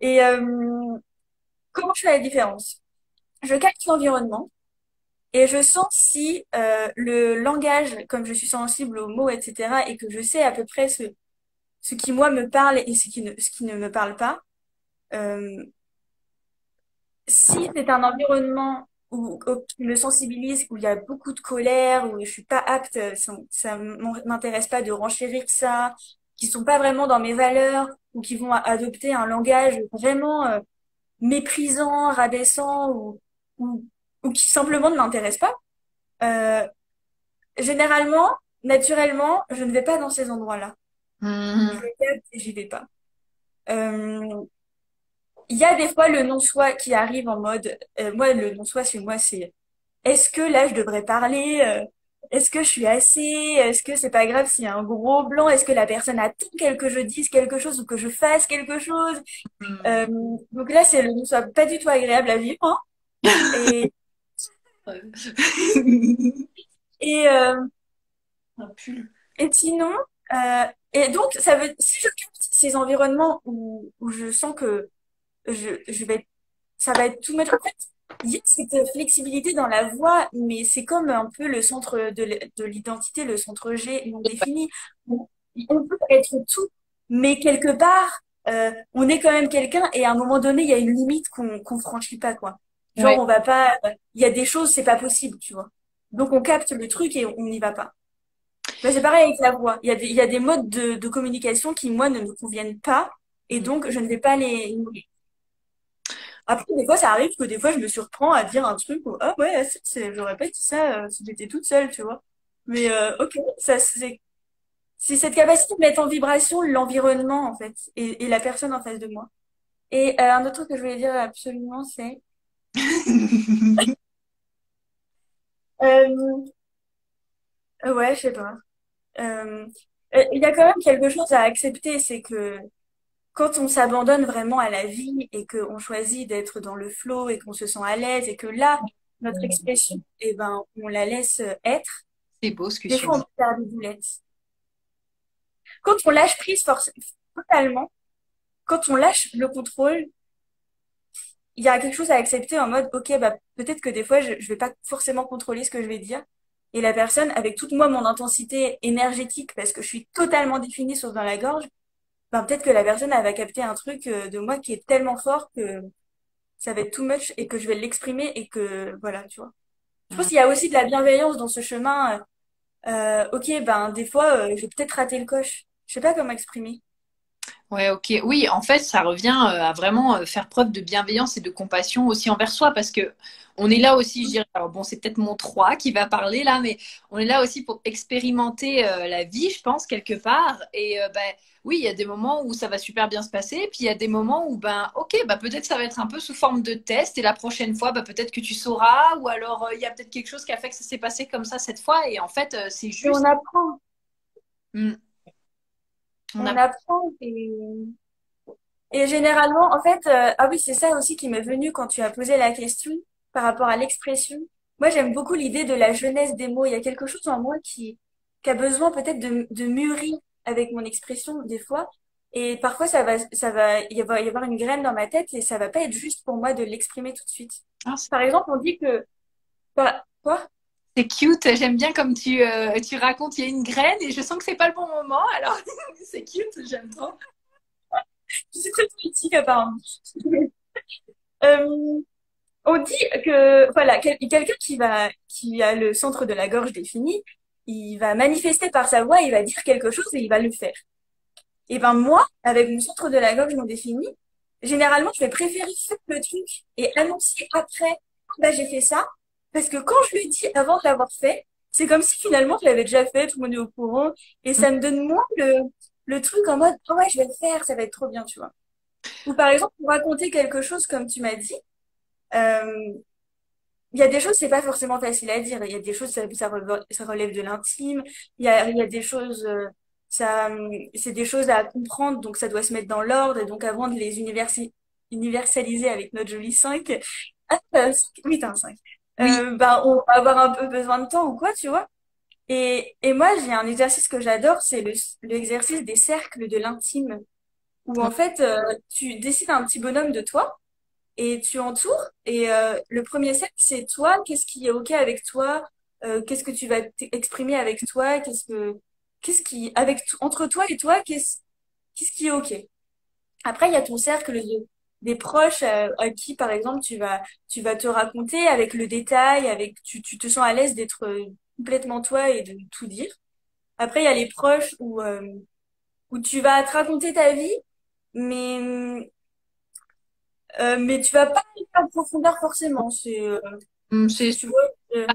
Et euh, comment je fais la différence? Je capte l'environnement. Et je sens si euh, le langage, comme je suis sensible aux mots, etc., et que je sais à peu près ce, ce qui, moi, me parle et ce qui ne, ce qui ne me parle pas, euh, si c'est un environnement où, où- qui me sensibilise, où il y a beaucoup de colère, où je suis pas apte, ça, ça m'intéresse pas de renchérir ça, qui sont pas vraiment dans mes valeurs, ou qui vont adopter un langage vraiment euh, méprisant, rabaissant, ou, ou, ou qui simplement ne m'intéresse pas, euh, généralement, naturellement, je ne vais pas dans ces endroits-là. Je Mhm. et j'y vais pas. Euh, Il y a des fois le non-soi qui arrive en mode, euh, moi, le non-soi chez moi, c'est est-ce que là, je devrais parler? euh, est-ce que je suis assez? Est-ce que c'est pas grave s'il y a un gros blanc? Est-ce que la personne attend qu'elle- que je dise quelque chose ou que je fasse quelque chose? Euh, donc là, c'est le non-soi pas du tout agréable à vivre. hein. Et, <laughs> et, euh, et sinon, euh, et donc, ça veut, si je capte ces environnements où, où je sens que je, je vais, ça va être tout mettre. En fait, il y a cette flexibilité dans la voix, mais c'est comme un peu le centre de l'identité, le centre G non défini. On, peut être tout, mais quelque part, euh, on est quand même quelqu'un et à un moment donné, il y a une limite qu'on qu'on franchit pas, quoi. Genre, Ouais. on va pas, il y a des choses, c'est pas possible, tu vois. Donc, on capte le truc et on n'y va pas. Mais c'est pareil avec la voix. Il y a des, il y a des modes de, de communication qui, moi, ne me conviennent pas et donc je ne vais pas les, après, des fois, ça arrive que des fois, je me surprends à dire un truc où, ah ouais, c'est, c'est- j'aurais pas dit ça euh, si j'étais toute seule, tu vois. Mais euh, ok, ça, c'est, c'est cette capacité de mettre en vibration l'environnement, en fait, et, et la personne en face de moi. Et euh, un autre truc que je voulais dire absolument, c'est, euh, ouais, je sais pas. Euh, euh, il y a quand même quelque chose à accepter, c'est que quand on s'abandonne vraiment à la vie et qu'on choisit d'être dans le flow et qu'on se sent à l'aise et que là, notre expression, eh ben, on la laisse être, C'est beau ce que des fois, on faire des boulettes. Quand on lâche prise forc- totalement, quand on lâche le contrôle, il y a quelque chose à accepter en mode, ok, bah, peut-être que des fois, je, je vais pas forcément contrôler ce que je vais dire. Et la personne, avec toute moi, mon intensité énergétique, parce que je suis totalement définie sauf dans la gorge, ben, peut-être que la personne, elle va capter un truc euh, de moi qui est tellement fort que ça va être too much et que je vais l'exprimer et que, voilà, tu vois. Je pense qu'il y a aussi de la bienveillance dans ce chemin. Euh, ok, ben, des fois, euh, je vais peut-être rater le coche. Je sais pas comment exprimer. Ouais, ok. Oui, en fait, ça revient euh, à vraiment euh, faire preuve de bienveillance et de compassion aussi envers soi parce que on est là aussi, je dirais, alors bon, c'est peut-être mon 3 qui va parler là, mais on est là aussi pour expérimenter euh, la vie, je pense, quelque part. Et ben, oui, il y a des moments où ça va super bien se passer, puis il y a des moments où, ben, ok, bah, peut-être ça va être un peu sous forme de test, et la prochaine fois, bah, peut-être que tu sauras, ou alors il y a peut-être quelque chose qui a fait que ça s'est passé comme ça cette fois, et en fait, c'est juste. on apprend. Hmm. On, apprend et, et généralement, en fait, euh, ah oui, c'est ça aussi qui m'est venu quand tu as posé la question par rapport à l'expression. Moi, j'aime beaucoup l'idée de la jeunesse des mots. Il y a quelque chose en moi qui, qui a besoin peut-être de, de mûrir avec mon expression des fois. Et parfois, ça va, ça va, il va y avoir une graine dans ma tête et ça va pas être juste pour moi de l'exprimer tout de suite. Ah, par exemple, on dit que, quoi? C'est cute, j'aime bien comme tu, euh, tu racontes, il y a une graine et je sens que c'est pas le bon moment, alors <laughs> c'est cute, j'aime trop. <laughs> C'est très politique apparemment. <laughs> euh, on dit que voilà, quelqu'un qui va qui a le centre de la gorge défini, il va manifester par sa voix, il va dire quelque chose et il va le faire. Et ben moi, avec mon centre de la gorge non défini, généralement je vais préférer faire le truc et annoncer après, bah j'ai fait ça, parce que quand je lui dis avant de l'avoir fait, c'est comme si finalement je l'avais déjà fait, tout le monde est au courant, et ça me donne moins le, le truc en mode, oh ouais, je vais le faire, ça va être trop bien, tu vois. Ou par exemple, pour raconter quelque chose comme tu m'as dit, euh, il y a des choses, c'est pas forcément facile à dire. Il y a des choses, ça, ça, relève, de l'intime. Il y a, il y a des choses, euh, ça, c'est des choses à comprendre, donc ça doit se mettre dans l'ordre. Et donc, avant de les universaliser avec notre joli 5, ah, <laughs> euh, oui, t'as un 5 euh, bah, on va avoir un peu besoin de temps ou quoi, tu vois. Et, et moi, j'ai un exercice que j'adore, c'est le, l'exercice des cercles de l'intime, où en fait, euh, tu décides un petit bonhomme de toi et tu entoures. Et euh, le premier cercle, c'est toi, qu'est-ce qui est OK avec toi, euh, qu'est-ce que tu vas exprimer avec toi, qu'est-ce que, qu'est-ce qui, avec, entre toi et toi, qu'est-ce, qu'est-ce qui est OK? Après, il y a ton cercle de des proches euh, à, qui, par exemple, tu vas, tu vas te raconter avec le détail, avec, tu, tu te sens à l'aise d'être euh, complètement toi et de tout dire. Après, il y a les proches où, euh, où tu vas te raconter ta vie, mais, euh, mais tu vas pas aller en profondeur forcément. C'est, mmh, c'est, tu vois,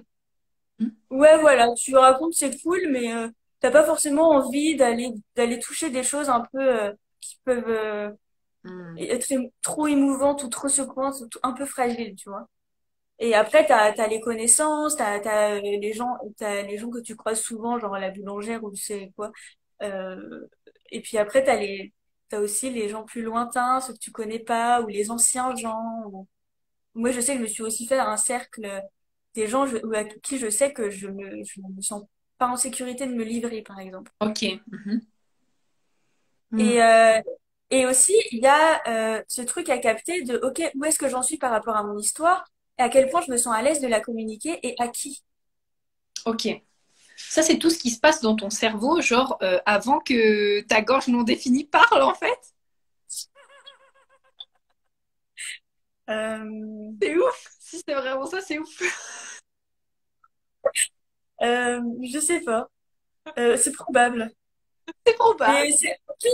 mmh. ouais, voilà, tu racontes, c'est cool, mais t'as pas forcément envie d'aller, d'aller toucher des choses un peu, qui peuvent, Hmm. Et être trop émouvante ou trop secouante, ou un peu fragile, tu vois. Et après, t'as, as les connaissances, t'as, as les gens, t'as les gens que tu croises souvent, genre la boulangère ou tu sais quoi. Euh, et puis après, t'as les, t'as aussi les gens plus lointains, ceux que tu connais pas, ou les anciens gens. Moi, je sais que je me suis aussi fait un cercle des gens je, à qui je sais que je me, je me sens pas en sécurité de me livrer, par exemple. Ok. Mhm. Et, euh, et aussi, il y a euh, ce truc à capter de, OK, où est-ce que j'en suis par rapport à mon histoire et à quel point je me sens à l'aise de la communiquer et à qui. Ok. Ça, c'est tout ce qui se passe dans ton cerveau, genre euh, avant que ta gorge non définie parle, en fait <laughs> euh... C'est ouf Si c'est vraiment ça, c'est ouf Je sais pas. C'est probable. C'est probable.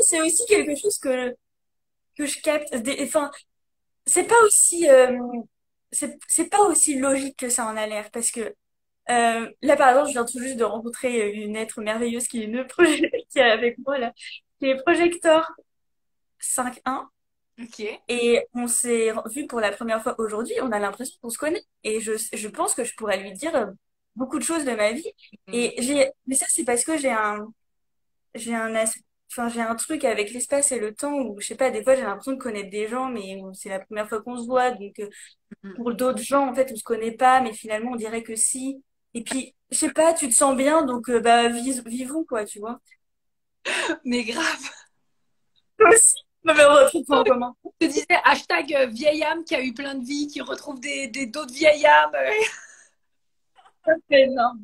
C'est aussi quelque chose que, que je capte. Enfin, c'est pas aussi, euh, c'est pas aussi logique que ça en a l'air parce que euh, là, par exemple, je viens tout juste de rencontrer une être merveilleuse qui est, une qui est avec moi là, qui est Projector 5.1. Ok. Et on s'est vu pour la première fois aujourd'hui. On a l'impression qu'on se connaît. Et je, je pense que je pourrais lui dire beaucoup de choses de ma vie. Mm. Et j'ai, mais ça, c'est parce que j'ai un, j'ai un enfin j'ai un truc avec l'espace et le temps où je sais pas des fois j'ai l'impression de connaître des gens mais c'est la première fois qu'on se voit donc euh, mm-hmm. pour d'autres gens en fait on se connaît pas mais finalement on dirait que si et puis je sais pas tu te sens bien donc euh, bah vivons quoi tu vois <laughs> mais grave toi aussi Non, mais on retrouve pas en commun? <laughs> Je te disais hashtag euh, vieille âme qui a eu plein de vies, qui retrouve des des- d'autres vieilles âmes. <laughs> C'est énorme.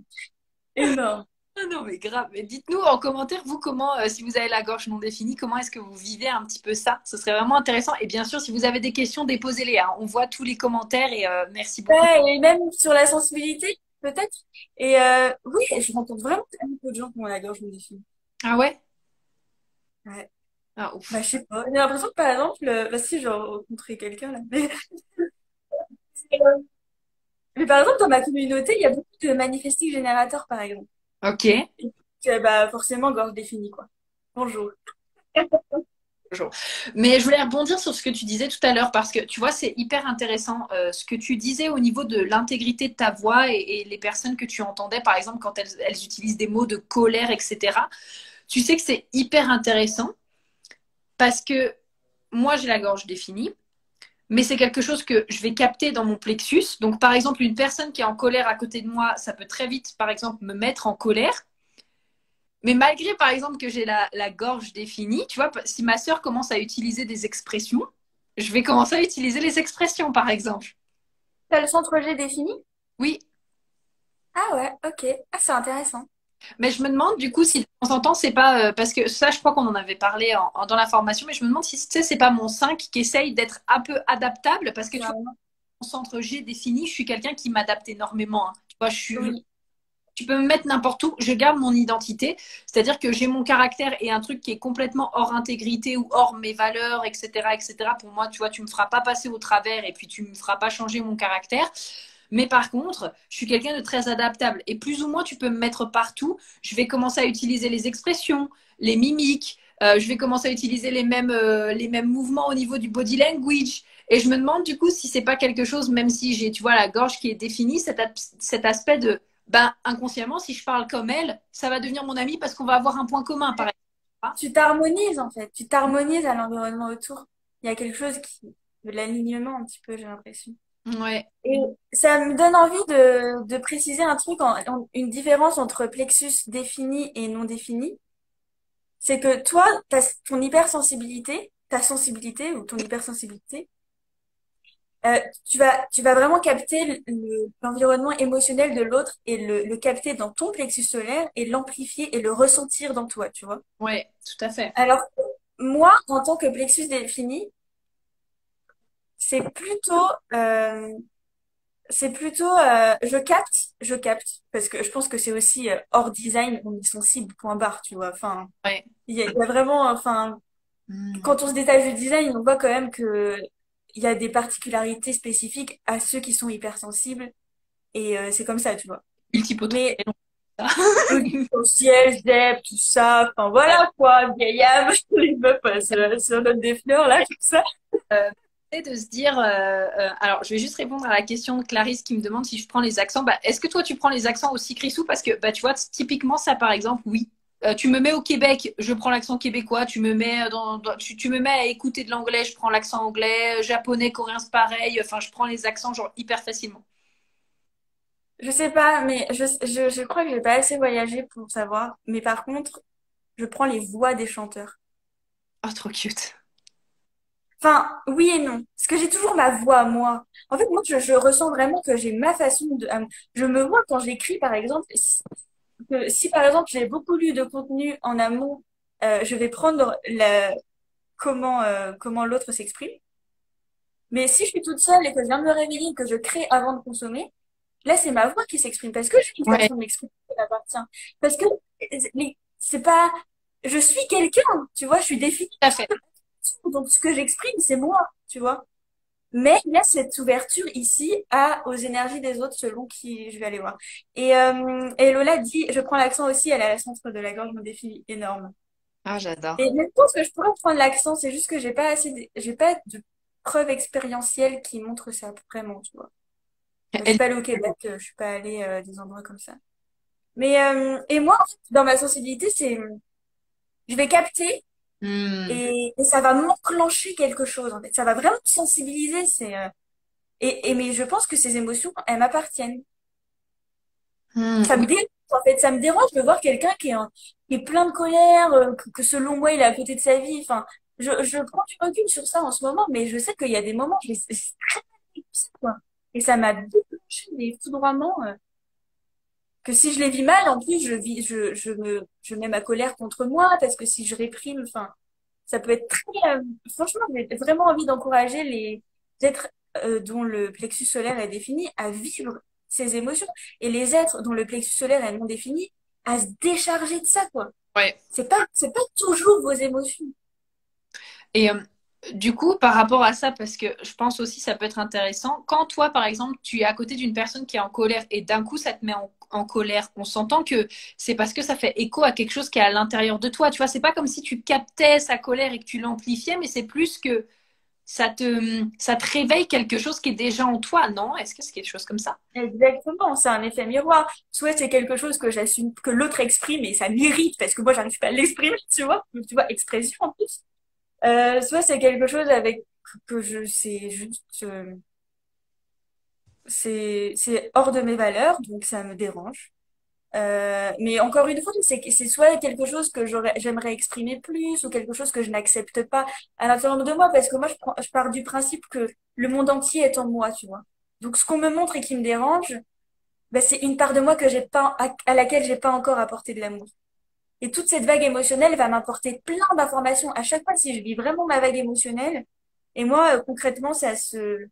Énorme. <laughs> Non, mais grave. Mais dites-nous en commentaire, vous, comment, euh, si vous avez la gorge non définie, comment est-ce que vous vivez un petit peu ça? Ce serait vraiment intéressant. Et bien sûr, si vous avez des questions, déposez-les, hein. On voit tous les commentaires et euh, merci beaucoup. Ouais, et même sur la sensibilité, peut-être. Et euh, oui, je rencontre vraiment peu de gens qui ont la gorge définie. Ah ouais? Ouais. Ah ouf. Bah, je sais pas. J'ai l'impression que, par exemple, euh, bah si, j'ai rencontré quelqu'un, là. Mais, <laughs> mais par exemple, dans ma communauté, il y a beaucoup de manifestiques générateurs, par exemple. Ok. Et que, bah, forcément, gorge définie, quoi. <laughs> Bonjour. Mais je voulais rebondir sur ce que tu disais tout à l'heure parce que tu vois, c'est hyper intéressant euh, ce que tu disais au niveau de l'intégrité de ta voix et, et les personnes que tu entendais, par exemple, quand elles, elles utilisent des mots de colère, etc. Tu sais que c'est hyper intéressant parce que moi, j'ai la gorge définie, mais c'est quelque chose que je vais capter dans mon plexus. Donc, par exemple, une personne qui est en colère à côté de moi, ça peut très vite, par exemple, me mettre en colère. Mais malgré, par exemple, que j'ai la, la gorge définie, tu vois, si ma sœur commence à utiliser des expressions, je vais commencer à utiliser les expressions, par exemple. T'as le centre G défini? Oui, Ah ouais, ok. Ah, c'est intéressant. Mais je me demande du coup si de temps en temps c'est pas euh, parce que ça je crois qu'on en avait parlé en- en- dans la formation, mais je me demande si tu sais, c'est pas mon 5 qui essaye d'être un peu adaptable parce que tu vois, mon centre G défini, je suis quelqu'un qui m'adapte énormément. hein. Tu vois, je suis, Oui. tu peux me mettre n'importe où, je garde mon identité, c'est-à-dire que j'ai mon caractère et un truc qui est complètement hors intégrité ou hors mes valeurs, etc., etc. Pour moi, tu vois, tu me feras pas passer au travers et puis tu me feras pas changer mon caractère. Mais par contre, je suis quelqu'un de très adaptable et plus ou moins tu peux me mettre partout. Je vais commencer à utiliser les expressions, les mimiques. euh, je vais commencer à utiliser les mêmes, euh, les mêmes mouvements au niveau du body language. Et je me demande du coup si c'est pas quelque chose, même si j'ai, tu vois, la gorge qui est définie, cet, as- cet aspect de, ben, inconsciemment, si je parle comme elle, ça va devenir mon amie parce qu'on va avoir un point commun, par exemple. Tu t'harmonises, en fait. Tu t'harmonises à l'environnement autour. Il y a quelque chose qui, de l'alignement un petit peu, j'ai l'impression. Ouais. Et ça me donne envie de, de préciser un truc, en, en- une différence entre plexus défini et non défini. C'est que toi, ton hypersensibilité, ta sensibilité ou ton hypersensibilité, euh, tu vas, tu vas vraiment capter le- le- l'environnement émotionnel de l'autre et le, le capter dans ton plexus solaire et l'amplifier et le ressentir dans toi, tu vois. Ouais, tout à fait. Alors, moi, en tant que plexus défini, c'est plutôt, euh, c'est plutôt, euh, je capte, je capte, parce que je pense que c'est aussi euh, hors design, on est sensible, point barre, tu vois. Enfin, Ouais. il y a, il y a vraiment, enfin, Mm. quand on se détache du design, on voit quand même que il y a des particularités spécifiques à ceux qui sont hypersensibles, et euh, c'est comme ça, tu vois. Multipotentiel. Mais <laughs> potentiel, ZEP, tout ça, enfin voilà quoi, vieille âme, <laughs> les meufs euh, se donnent des fleurs là, tout ça. De se dire, euh, euh, alors je vais juste répondre à la question de Clarisse qui me demande si je prends les accents. Bah, est-ce que toi tu prends les accents aussi, Chrisou? Parce que bah, tu vois, typiquement ça par exemple, oui. Euh, tu me mets au Québec, je prends l'accent québécois. Tu me mets dans, dans- tu, tu me mets à écouter de l'anglais, je prends l'accent anglais. Japonais, coréen, c'est pareil. Enfin, je prends les accents genre hyper facilement. Je sais pas, mais je, je, je crois que j'ai pas assez voyagé pour savoir. Mais par contre, je prends les voix des chanteurs. Oh, trop cute. Enfin, oui et non. Parce que j'ai toujours ma voix, moi. En fait, moi, je, je ressens vraiment que j'ai ma façon de... euh, je me vois quand j'écris, par exemple, si, que si par exemple j'ai beaucoup lu de contenu en amont, euh, je vais prendre la, comment, euh, comment l'autre s'exprime. Mais si je suis toute seule et que je viens de me réveiller, que je crée avant de consommer, là, c'est ma voix qui s'exprime parce que j'ai une façon de m'exprimer qui m'appartient. Parce que les- c'est pas... Je suis quelqu'un, tu vois, je suis définie. Tout à fait. Donc, ce que j'exprime, c'est moi, tu vois. Mais il y a cette ouverture ici à, aux énergies des autres selon qui je vais aller voir. Et, euh, et Lola dit, je prends l'accent aussi, elle a le centre de la gorge, mon défi énorme. Ah, j'adore. Et je pense que je pourrais prendre l'accent, c'est juste que j'ai pas assez, de- j'ai pas de preuves expérientielles qui montrent ça vraiment, tu vois. Je suis pas allée au Québec, euh, je suis pas allée euh, à des endroits comme ça. Mais euh, et moi, dans ma sensibilité, c'est, je vais capter Hmm. et, et ça va m'enclencher quelque chose. En fait, ça va vraiment me sensibiliser. C'est euh, et, et mais je pense que ces émotions, elles m'appartiennent. Hmm. Ça me dérange, en fait, ça me dérange de voir quelqu'un qui est, en- qui est plein de colère, euh, que, que selon moi, il est à côté de sa vie. Enfin, je, je prends du recul sur ça en ce moment, mais je sais qu'il y a des moments, je quoi. Et ça m'a déclenché des foudroiements, euh, que si je les vis mal, en plus, je vis, je, je me, je mets ma colère contre moi, parce que si je réprime, enfin, ça peut être très, euh, franchement, j'ai vraiment envie d'encourager les êtres euh, dont le plexus solaire est défini à vivre ses émotions et les êtres dont le plexus solaire est non défini à se décharger de ça, quoi. Ouais. C'est pas, c'est pas toujours vos émotions. Et euh, du coup, par rapport à ça, parce que je pense aussi ça peut être intéressant, quand toi, par exemple, tu es à côté d'une personne qui est en colère et d'un coup ça te met en, en colère, on s'entend que c'est parce que ça fait écho à quelque chose qui est à l'intérieur de toi. Tu vois, c'est pas comme si tu captais sa colère et que tu l'amplifiais, mais c'est plus que ça te, ça te réveille quelque chose qui est déjà en toi, non? Est-ce que c'est quelque chose comme ça? Exactement, c'est un effet miroir. Soit c'est quelque chose que j'assume, que l'autre exprime et ça m'irrite parce que moi j'arrive pas à l'exprimer, tu vois, tu vois, expression en plus. Euh, soit c'est quelque chose avec que je c'est juste euh, c'est c'est hors de mes valeurs, donc ça me dérange. Euh, mais encore une fois, c'est c'est soit quelque chose que j'aimerais exprimer plus ou quelque chose que je n'accepte pas à l'intérieur de moi parce que moi, je, prends, je pars du principe que le monde entier est en moi, tu vois. Donc, ce qu'on me montre et qui me dérange, ben, c'est une part de moi que j'ai pas, à, à laquelle j'ai pas encore apporté de l'amour. Et toute cette vague émotionnelle va m'apporter plein d'informations à chaque fois si je vis vraiment ma vague émotionnelle. Et moi, euh, concrètement, ça se,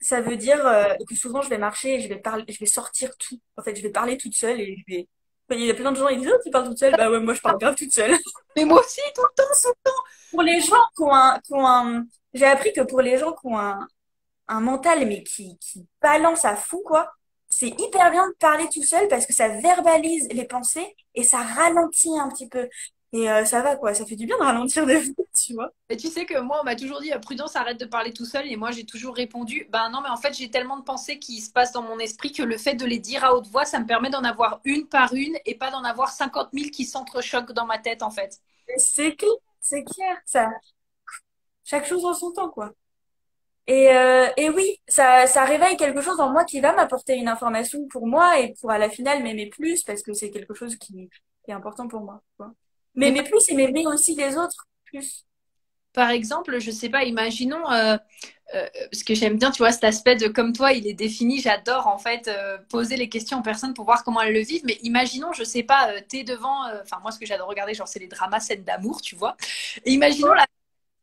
ça veut dire euh, que souvent je vais marcher et je vais parler, je vais sortir tout. En fait, je vais parler toute seule et je vais. Il y a plein de gens qui disent oh, tu parles toute seule. Bah ouais, moi je parle grave toute seule. <laughs> Mais moi aussi, tout le temps, tout le temps. Pour les gens qui ont un, qui ont un... j'ai appris que pour les gens qui ont un, un mental mais qui, qui balance à fond quoi, c'est hyper bien de parler tout seul parce que ça verbalise les pensées et ça ralentit un petit peu. Et euh, ça va quoi, ça fait du bien de ralentir des fois, <laughs> tu vois. Et tu sais que moi, on m'a toujours dit, Prudence, arrête de parler tout seul. Et moi, j'ai toujours répondu, ben non, mais en fait, j'ai tellement de pensées qui se passent dans mon esprit que le fait de les dire à haute voix, ça me permet d'en avoir une par une et pas d'en avoir 50 000 qui s'entrechoquent dans ma tête, en fait. C'est clair, c'est clair, ça. Chaque chose en son temps, quoi. Et, euh, et oui, ça, ça réveille quelque chose en moi qui va m'apporter une information pour moi et pour à la finale m'aimer plus parce que c'est quelque chose qui, qui est important pour moi. Quoi. Mais mais plus et m'aimer aussi les autres plus. Par exemple, je sais pas, imaginons, euh, euh, parce que j'aime bien, tu vois, cet aspect de comme toi, il est défini, j'adore en fait euh, poser les questions aux personnes pour voir comment elles le vivent, mais imaginons, je sais pas, euh, t'es devant, euh, enfin moi ce que j'adore regarder, genre c'est les dramas scènes d'amour, tu vois, et imaginons la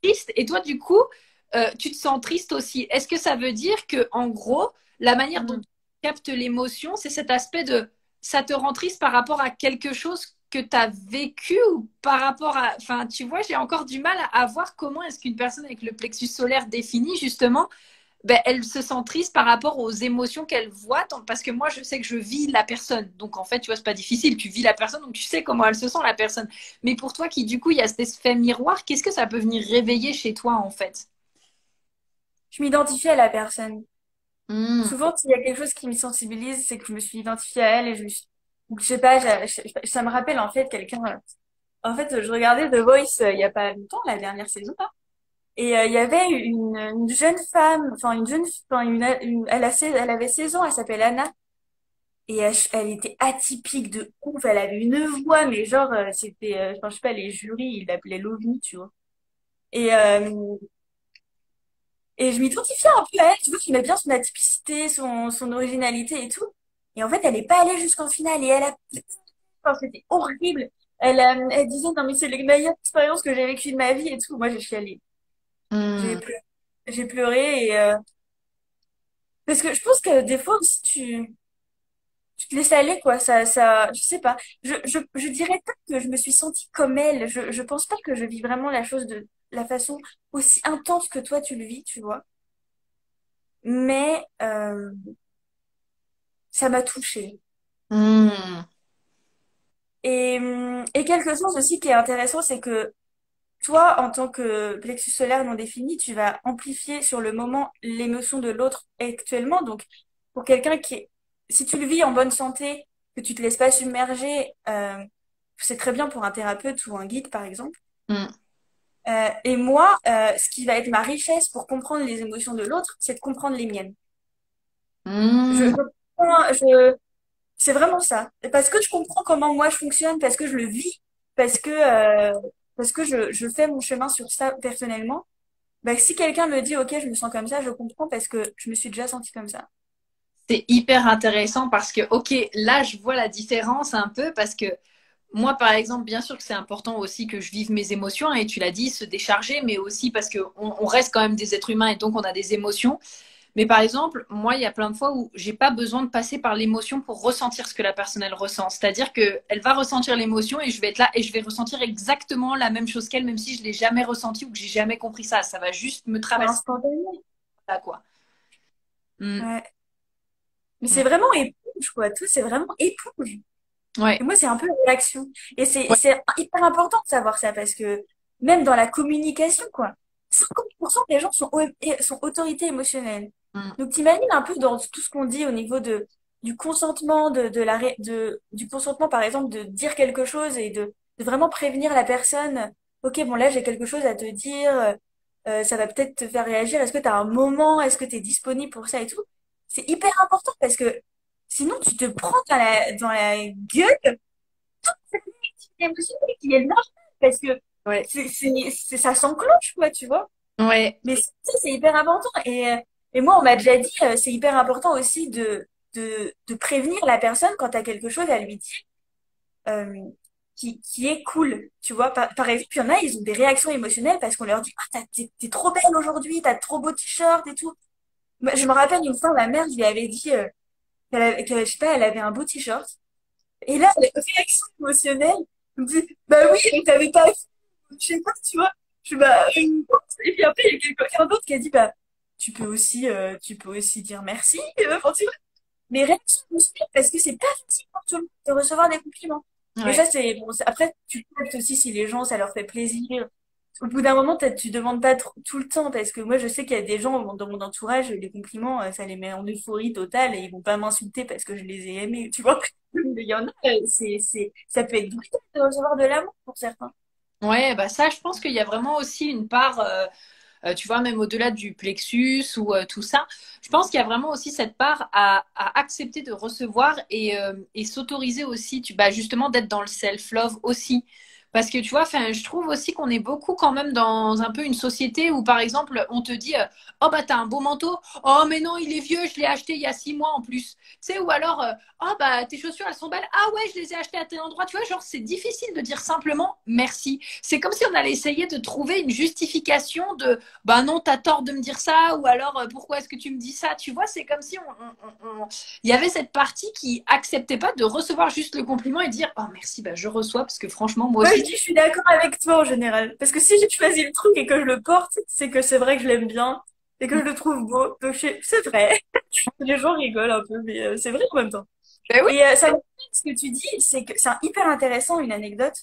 triste, et toi du coup, tu te sens triste aussi. Est-ce que ça veut dire que en gros, la manière dont Mhm. tu captes l'émotion, c'est cet aspect de ça te rend triste par rapport à quelque chose que tu as vécu ou par rapport à... Enfin, tu vois, j'ai encore du mal à, voir comment est-ce qu'une personne avec le plexus solaire défini, justement, ben, elle se sent triste par rapport aux émotions qu'elle voit. tant- Parce que moi, je sais que je vis la personne. Donc, en fait, tu vois, c'est pas difficile. Tu vis la personne, donc tu sais comment elle se sent, la personne. Mais pour toi, qui du coup, il y a cet effet miroir, qu'est-ce que ça peut venir réveiller chez toi, en fait? Je m'identifie à la personne. Hmm. Souvent, s'il y a quelque chose qui me sensibilise, c'est que je me suis identifiée à elle et je me suis... Je sais pas, ça me rappelle en fait quelqu'un. euh, En fait, je regardais The Voice euh, il y a pas longtemps, la dernière saison. Et euh, il y avait une, une jeune femme, enfin une jeune, enfin une, elle a, elle avait 16 ans, elle s'appelle Anna. Et elle, était atypique de ouf, elle avait une voix, mais genre, c'était, euh, je sais pas, les jurys, ils l'appelaient l'OVNI, tu vois. Et, et je m'identifiais un peu à elle, tu vois, j'aimais bien son atypicité, son, son originalité et tout. Et en fait, elle n'est pas allée jusqu'en finale et elle a, enfin, c'était horrible. Elle, euh, elle disait, non, mais c'est les meilleures expériences que j'ai vécues de ma vie et tout. Moi, j'ai chialé. J'ai Hmm. pleuré, j'ai pleuré et, euh, parce que je pense que des fois aussi, tu, tu te laisses aller, quoi. Ça, ça, je sais pas. Je, je, je dirais pas que je me suis sentie comme elle. Je, je pense pas que je vis vraiment la chose de la façon aussi intense que toi tu le vis, tu vois. Mais, euh, ça m'a touchée. Hmm. Et, hum, et quelque chose aussi qui est intéressant, c'est que toi, en tant que plexus solaire non défini, tu vas amplifier sur le moment l'émotion de l'autre actuellement. Donc, pour quelqu'un qui est, si tu le vis en bonne santé, que tu te laisses pas submerger, euh, c'est très bien pour un thérapeute ou un guide, par exemple. Hmm. Euh, et moi, euh, ce qui va être ma richesse pour comprendre les émotions de l'autre, c'est de comprendre les miennes. Hmm. je, c'est vraiment ça. Parce que je comprends comment moi je fonctionne, parce que je le vis, parce que, euh, parce que je, je fais mon chemin sur ça personnellement, bah, si quelqu'un me dit, OK, je me sens comme ça, je comprends parce que je me suis déjà sentie comme ça. C'est hyper intéressant parce que, OK, là, je vois la différence un peu parce que moi, par exemple, bien sûr que c'est important aussi que je vive mes émotions, et tu l'as dit, se décharger, mais aussi parce qu'on on reste quand même des êtres humains et donc on a des émotions. Mais par exemple, moi, il y a plein de fois où j'ai pas besoin de passer par l'émotion pour ressentir ce que la personne elle ressent. C'est-à-dire qu'elle va ressentir l'émotion et je vais être là et je vais ressentir exactement la même chose qu'elle, même si je l'ai jamais ressenti ou que j'ai jamais compris ça. Ça va juste me traverser. Là, quoi. Hmm. Ouais. Mais c'est vraiment éponge, quoi. Tout, c'est vraiment éponge. Ouais. Et moi, c'est un peu une réaction. Et c'est hyper important de savoir ça parce que même dans la communication, quoi, 50% des gens sont, sont autorités émotionnelles. Mm. Donc, t'imagines un peu dans tout ce qu'on dit au niveau de, du consentement, de, de la, de, du consentement, par exemple, de dire quelque chose et de, de vraiment prévenir la personne. Ok, bon, là, j'ai quelque chose à te dire. Euh, ça va peut-être te faire réagir. Est-ce que tu as un moment? Est-ce que tu es disponible pour ça et tout? C'est hyper important parce que Sinon, tu te prends dans la, dans la gueule toute cette émotion qui est normale parce que ouais. c'est, ça s'enclenche, quoi, tu vois? Ouais. Mais ça, c'est hyper important. Et, et moi, on m'a déjà dit, euh, c'est hyper important aussi de, de, de prévenir la personne quand tu as quelque chose à lui dire euh, qui, qui est cool. Tu vois, par, par exemple, il y en a, ils ont des réactions émotionnelles parce qu'on leur dit, ah, t'es, t'es trop belle aujourd'hui, t'as trop beau t-shirt et tout. Je me rappelle une fois, ma mère, je lui avais dit, euh, qu'elle, je sais pas, elle avait un beau t-shirt. Et là, elle a une réaction émotionnelle. Elle me dit, bah oui, mais t'avais pas, je sais pas, tu vois. Je bah, et puis après, il y a quelqu'un d'autre qui a dit, bah, tu peux aussi, euh, tu peux aussi dire merci, euh, tu vois. Mais émotionnelle, parce que c'est pas facile pour tout le monde de recevoir des compliments. Et ça, c'est, bon, après, tu peux aussi si les gens, ça leur fait plaisir au bout d'un moment, tu demandes pas tout le temps parce que moi, je sais qu'il y a des gens dans mon entourage, les compliments, euh, ça les met en euphorie totale et ils vont pas m'insulter parce que je les ai aimés, tu vois. <laughs> Il y en a, c'est, c'est, ça peut être brutal de recevoir de l'amour pour certains. Ouais, bah ça, je pense qu'il y a vraiment aussi une part, euh, tu vois, même au-delà du plexus ou tout ça, je pense qu'il y a vraiment aussi cette part à, accepter de recevoir et, et s'autoriser aussi, tu, bah, justement, d'être dans le self-love aussi. Parce que tu vois, je trouve aussi qu'on est beaucoup quand même dans un peu une société où, par exemple, on te dit euh, Oh, bah, t'as un beau manteau. Oh, mais non, il est vieux, je l'ai acheté il y a six mois en plus. Tu sais, ou alors euh, Oh, bah, tes chaussures, elles sont belles. Ah, ouais, je les ai achetées à tel endroit. Tu vois, genre, c'est difficile de dire simplement merci. C'est comme si on allait essayer de trouver une justification de Bah, non, t'as tort de me dire ça. Ou alors, euh, pourquoi est-ce que tu me dis ça? Tu vois, c'est comme si on, il y avait cette partie qui acceptait pas de recevoir juste le compliment et dire Oh, merci, bah, je reçois parce que franchement, moi aussi je suis d'accord avec toi en général. Parce que si j'ai choisi le truc et que je le porte, c'est que c'est vrai que je l'aime bien et que je le trouve beau. Donc c'est vrai. <laughs> Les gens rigolent un peu, mais euh, c'est vrai en même temps. Ben oui. Et euh, ça me ce que tu dis, c'est que c'est hyper intéressant une anecdote.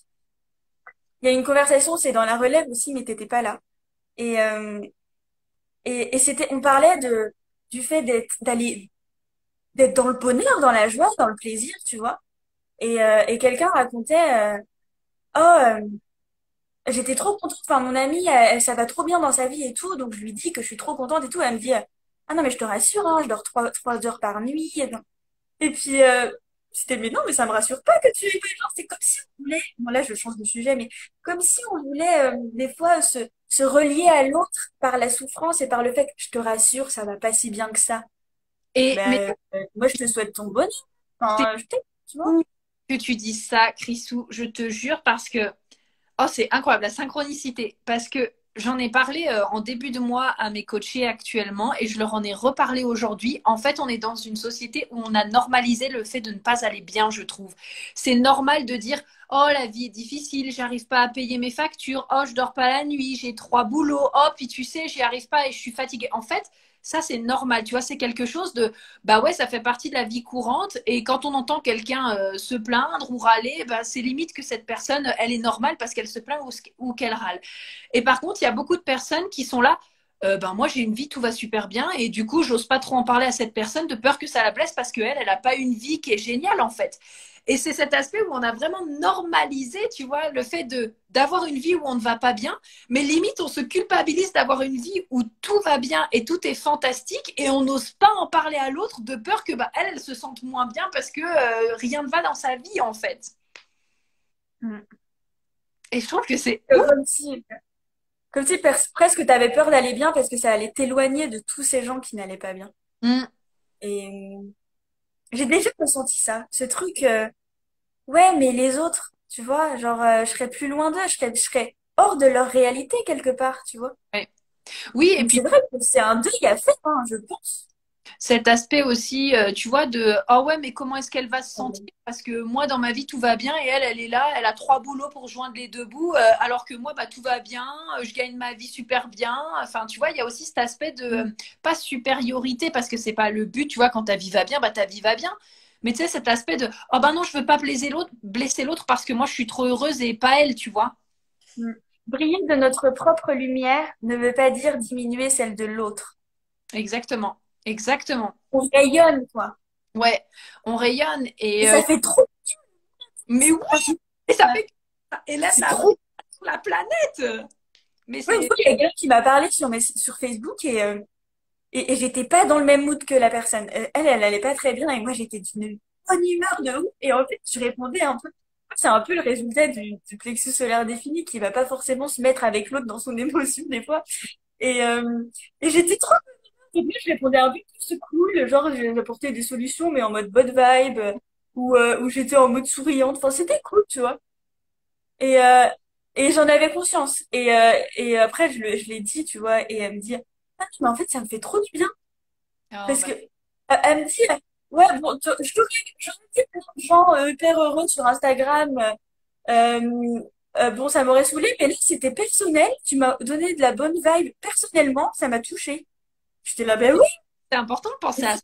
Il y a une conversation, c'est dans la relève aussi, mais t'étais pas là. Et euh, et, et c'était, on parlait de du fait d'être d'aller d'être dans le bonheur, dans la joie, dans le plaisir, tu vois. Et, et quelqu'un racontait oh, euh, j'étais trop contente. Enfin, mon amie, elle, ça va trop bien dans sa vie et tout. Donc, je lui dis que je suis trop contente et tout. Elle me dit, ah non, mais je te rassure, hein, je dors trois, trois heures par nuit. Et, puis, euh, c'était, mais non, mais ça me rassure pas que tu es genre, c'est comme si on voulait, bon là, je change de sujet, mais comme si on voulait, euh, des fois, se, se relier à l'autre par la souffrance et par le fait que je te rassure, ça va pas si bien que ça. Et, ben, mais, euh, moi, je te souhaite ton bonheur. Enfin, je tu vois que tu dis ça, Chrisou, je te jure, parce que oh, c'est incroyable, la synchronicité. Parce que j'en ai parlé euh, en début de mois à mes coachés actuellement et je leur en ai reparlé aujourd'hui. En fait, on est dans une société où on a normalisé le fait de ne pas aller bien, je trouve. C'est normal de dire Oh, la vie est difficile, j'arrive pas à payer mes factures. Oh, je dors pas la nuit, j'ai trois boulots. Oh, puis tu sais, j'y arrive pas et je suis fatiguée. En fait, ça c'est normal, tu vois, c'est quelque chose de, bah ouais, ça fait partie de la vie courante. Et quand on entend quelqu'un euh, se plaindre ou râler, bah, c'est limite que cette personne, elle est normale parce qu'elle se plaint ou, qu'elle râle. Et par contre, il y a beaucoup de personnes qui sont là. Ben moi j'ai une vie, tout va super bien et du coup j'ose pas trop en parler à cette personne de peur que ça la blesse parce qu'elle, elle n'a pas une vie qui est géniale en fait. Et c'est cet aspect où on a vraiment normalisé, tu vois, le fait de d'avoir une vie où on ne va pas bien, mais limite on se culpabilise d'avoir une vie où tout va bien et tout est fantastique et on n'ose pas en parler à l'autre de peur que bah, elle, elle se sente moins bien parce que euh, rien ne va dans sa vie en fait. Mm. Et je trouve que c'est Comme si, comme si presque tu avais peur d'aller bien parce que ça allait t'éloigner de tous ces gens qui n'allaient pas bien. Mm. Et j'ai déjà ressenti ça, ce truc, euh, ouais, mais les autres, tu vois, genre, euh, je serais plus loin d'eux, je serais, je serais hors de leur réalité quelque part, tu vois. Ouais. Oui, et Donc c'est puis vrai que c'est un deuil à faire, hein, je pense. Cet aspect aussi, euh, tu vois, de ah ouais, mais comment est-ce qu'elle va se sentir? Parce que moi, dans ma vie, tout va bien et elle, elle est là, elle a trois boulots pour joindre les deux bouts, euh, alors que moi, bah, tout va bien, euh, je gagne ma vie super bien. Enfin, tu vois, il y a aussi cet aspect de, pas supériorité, parce que c'est pas le but, tu vois, quand ta vie va bien, bah, ta vie va bien. Mais tu sais, cet aspect de, oh bah non, je veux pas blesser l'autre, blesser l'autre parce que moi, je suis trop heureuse et pas elle, tu vois. Mm. Briller de notre propre lumière ne veut pas dire diminuer celle de l'autre. Exactement. Exactement. On rayonne, quoi. Ouais, on rayonne Et et, euh, ça fait trop, mais oui, et ça fait, et là, c'est ça trop. sur la planète. Mais c'est, fois, il y a quelqu'un qui m'a parlé sur, mes, sur Facebook et, euh, et, et j'étais pas dans le même mood que la personne. Euh, Elle, elle allait pas très bien et moi, j'étais d'une bonne humeur de ouf. Et en fait, je répondais un peu. C'est un peu le résultat du, du plexus solaire défini qui va pas forcément se mettre avec l'autre dans son <laughs> émotion des fois. Et, euh, et j'étais trop Au début, je répondais un peu plus cool, genre j'apportais des solutions, mais en mode bonne vibe, ou euh, où j'étais en mode souriante. Enfin, c'était cool, tu vois. Et, euh, et j'en avais conscience. Et, euh, et après, je, le- je l'ai dit, tu vois, et elle me dit, ah, mais en fait, ça me fait trop du bien. Oh, Parce bah, que, euh, elle me dit, ouais, bon, je t'aurais, j'aurais dit plein de gens euh, hyper heureux sur Instagram. Bon, ça m'aurait saoulé, mais là, c'était personnel. Tu m'as donné de la bonne vibe personnellement, ça m'a touchée. J'étais là, ben oui. c'est important de penser à ça.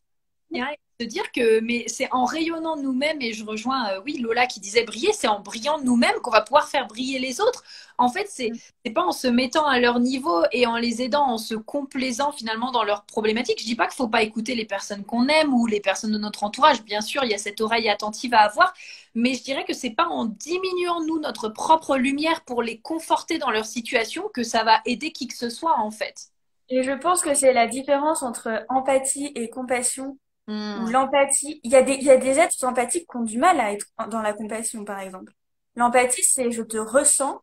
de dire que mais c'est en rayonnant nous-mêmes et je rejoins euh, oui Lola qui disait briller c'est en brillant nous-mêmes qu'on va pouvoir faire briller les autres. En fait c'est c'est pas en se mettant à leur niveau et en les aidant en se complaisant finalement dans leurs problématiques. Je dis pas qu'il faut pas écouter les personnes qu'on aime ou les personnes de notre entourage. Bien sûr il y a cette oreille attentive à avoir. Mais je dirais que c'est pas en diminuant nous notre propre lumière pour les conforter dans leur situation que ça va aider qui que ce soit en fait Et je pense que c'est la différence entre empathie et compassion. Hmm. l'empathie, il y a des, il y a des êtres empathiques qui ont du mal à être dans la compassion, par exemple. L'empathie, c'est je te ressens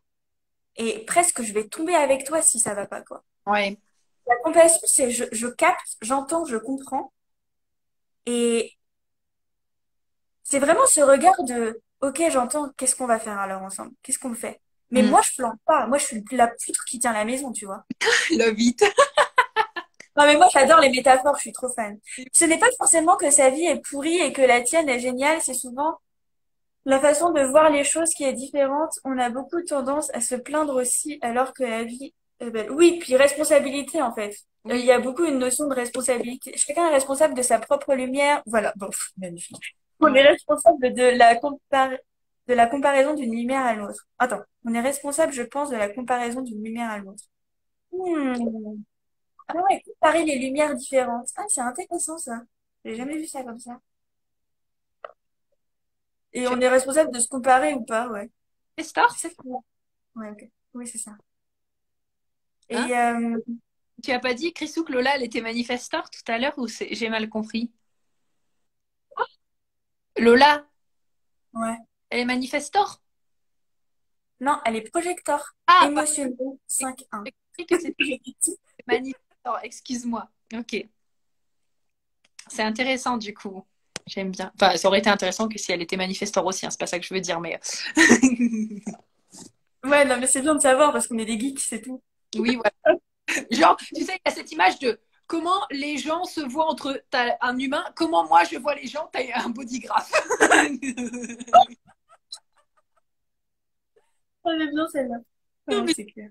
et presque je vais tomber avec toi si ça va pas, quoi. ouais La compassion, c'est je, je capte, j'entends, je comprends. Et c'est vraiment ce regard de, ok, j'entends, qu'est-ce qu'on va faire alors ensemble? Qu'est-ce qu'on fait? Mais Hmm. moi, je plante pas. Moi, je suis la poutre qui tient la maison, tu vois. <laughs> love it Non, mais moi, j'adore les métaphores, je suis trop fan. Ce n'est pas forcément que sa vie est pourrie et que la tienne est géniale, c'est souvent la façon de voir les choses qui est différente. On a beaucoup tendance à se plaindre aussi, alors que la vie est belle. Oui, puis responsabilité, en fait. Euh, Il y a beaucoup une notion de responsabilité. Chacun est responsable de sa propre lumière. Voilà, bon, magnifique. On est responsable de la compar- de la comparaison d'une lumière à l'autre. Attends, on est responsable, je pense, de la comparaison d'une lumière à l'autre. Hmm. Ah ouais, comparer les lumières différentes. Ah, c'est intéressant ça. J'ai jamais vu ça comme ça. Et on est responsable de se comparer ou pas, ouais. C'est. Ouais, ok. Oui, c'est ça. Et Hein euh, Tu as pas dit, Chrisou, que Lola, elle était manifestor tout à l'heure ou c'est... j'ai mal compris? Lola, ouais. elle est manifestor? Non, elle est projecteur. Ah, pas Émotionnelle 5-1. compris <laughs> manifestor, excuse-moi. Ok. C'est intéressant du coup. J'aime bien. Enfin, ça aurait été intéressant que si elle était manifestor aussi, hein, c'est pas ça que je veux dire, mais. <laughs> Ouais, non, mais c'est bien de savoir parce qu'on est des geeks, c'est tout. oui, voilà. <laughs> Genre, tu sais, il y a cette image de comment les gens se voient entre t'as un humain, comment moi je vois les gens, t'as un bodygraphe. <laughs> Ah, mais bien celle-là. Non, Ouais, mais c'est clair.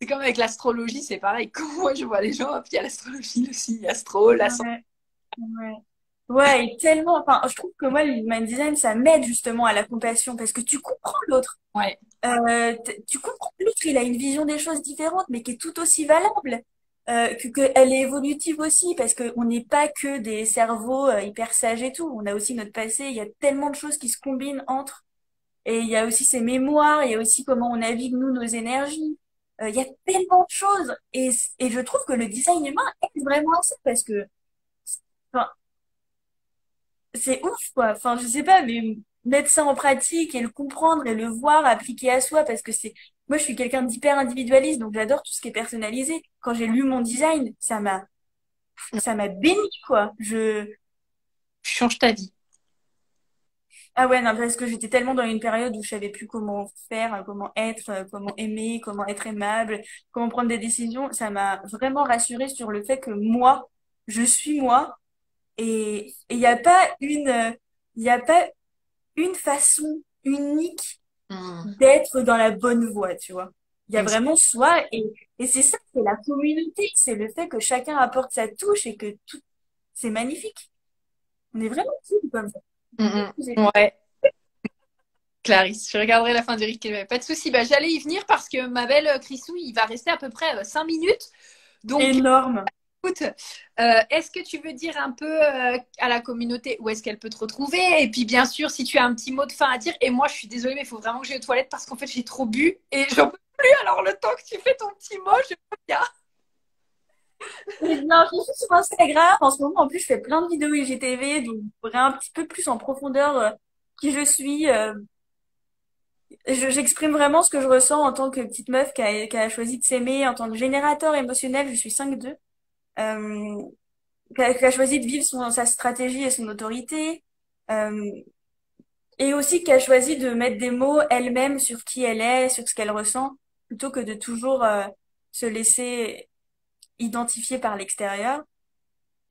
C'est comme avec l'astrologie, c'est pareil. <laughs> Comment moi je vois les gens, puis il y a l'astrologie aussi, astro, la Ouais, ouais. Ouais, et tellement, enfin, je trouve que moi, le human design, ça m'aide justement à la compassion parce que tu comprends l'autre. Ouais. Euh, tu comprends que l'autre, il a une vision des choses différentes, mais qui est tout aussi valable. Euh, que, que elle est évolutive aussi, parce qu'on n'est pas que des cerveaux euh, hyper sages et tout. On a aussi notre passé. Il y a tellement de choses qui se combinent entre. Et il y a aussi ses mémoires, il y a aussi comment on navigue, nous, nos énergies. Euh, il y a tellement de choses. Et, et je trouve que le design humain aide vraiment ça, parce que, c'est ouf, quoi. Enfin, je sais pas, mais mettre ça en pratique et le comprendre et le voir appliquer à soi parce que c'est moi je suis quelqu'un d'hyper individualiste donc j'adore tout ce qui est personnalisé. Quand j'ai lu mon design, ça m'a ça m'a béni quoi. Je change ta vie. Ah ouais, non, parce que j'étais tellement dans une période où je savais plus comment faire, comment être, comment aimer, comment être aimable, comment prendre des décisions. Ça m'a vraiment rassurée sur le fait que moi, je suis moi et il n'y a pas une, il y a pas une façon unique Hmm. d'être dans la bonne voie, tu vois. Il y a vraiment soi et, et c'est ça, c'est la communauté, c'est le fait que chacun apporte sa touche et que tout, c'est magnifique. On est vraiment cool comme ça. Mm, mm. Ouais. Clarisse, je regarderai la fin du replay. Pas de souci. Bah, j'allais y venir parce que ma belle euh, Chrisou, il va rester à peu près 5 minutes. Donc, Énorme. écoute, euh, est-ce que tu veux dire un peu euh, à la communauté où est-ce qu'elle peut te retrouver? Et puis, bien sûr, si tu as un petit mot de fin à dire. Et moi, je suis désolée, mais il faut vraiment que j'aille aux toilettes parce qu'en fait, j'ai trop bu et j'en peux plus. Alors, le temps que tu fais ton petit mot, je veux bien. Et <laughs> Non, je suis sur Instagram. En ce moment, en plus, je fais plein de vidéos IGTV, donc un petit peu plus en profondeur euh, qui je suis. euh, je- j'exprime vraiment ce que je ressens en tant que petite meuf qui a, qui a choisi de s'aimer, en tant que générateur émotionnel, je suis 5-2, euh, qui a choisi de vivre son, sa stratégie et son autorité, euh, et aussi qui a choisi de mettre des mots elle-même sur qui elle est, sur ce qu'elle ressent, plutôt que de toujours euh, se laisser identifier par l'extérieur.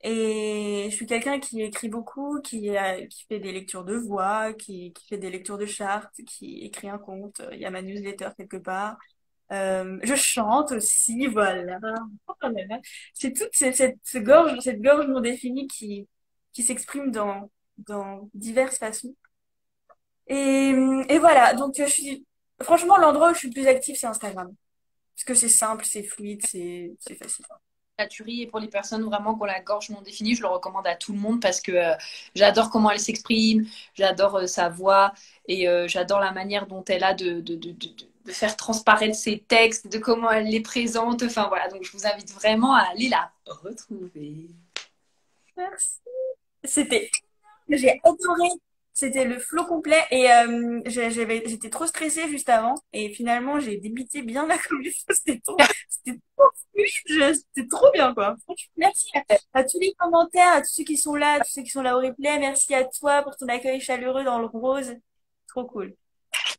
Et je suis quelqu'un qui écrit beaucoup, qui, a- qui fait des lectures de voix, qui, fait des lectures de chartes, qui écrit un conte. Il y a ma newsletter quelque part. Euh, je chante aussi, voilà. Là là. C'est toute cette, cette, ce gorge, cette gorge non définie qui, qui s'exprime dans, dans diverses façons. Et, et voilà. Donc, je suis, franchement, l'endroit où je suis le plus active, c'est Instagram. Parce que c'est simple, c'est fluide, c'est, facile. La tuerie et pour les personnes vraiment qui ont la gorge non définie, je le recommande à tout le monde parce que euh, j'adore comment elle s'exprime, j'adore euh, sa voix et euh, j'adore la manière dont elle a de, de, de, de, de faire transparaître ses textes, de comment elle les présente. Enfin voilà, donc je vous invite vraiment à aller la retrouver. Merci. C'était, j'ai adoré. C'était le flow complet et euh, j'avais, j'étais trop stressée juste avant et finalement j'ai débité bien la faut. <laughs> C'était trop, c'était trop C'était trop bien quoi. Merci à, tous les commentaires, à tous ceux qui sont là, à tous ceux qui sont là au replay. Merci à toi pour ton accueil chaleureux dans le rose. Trop cool.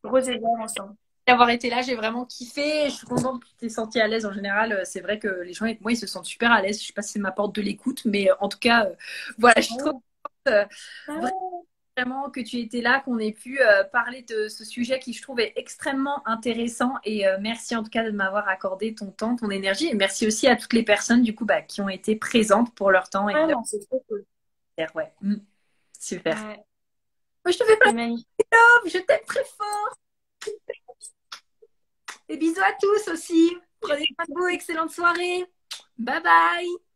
Rose et vert ensemble. D'avoir été là, j'ai vraiment kiffé. Je suis contente que tu t'es sentie à l'aise en général. euh, C'est vrai que les gens avec moi, ils se sentent super à l'aise. Je sais pas si c'est ma porte de l'écoute, mais euh, en tout cas, euh, voilà, je suis trop contente. euh, Ah, vraiment que tu étais là, qu'on ait pu euh, parler de ce sujet qui, je trouve, est extrêmement intéressant. Et euh, merci en tout cas de m'avoir accordé ton temps, ton énergie. Et merci aussi à toutes les personnes, du coup, bah, qui ont été présentes pour leur temps et leur c'est trop cool. Ouais. Mm. Super. Ouais, Moi, je te fais plein de love. Je t'aime très fort. Et bisous à tous aussi. Prenez soin de vous. Excellente soirée. Bye bye.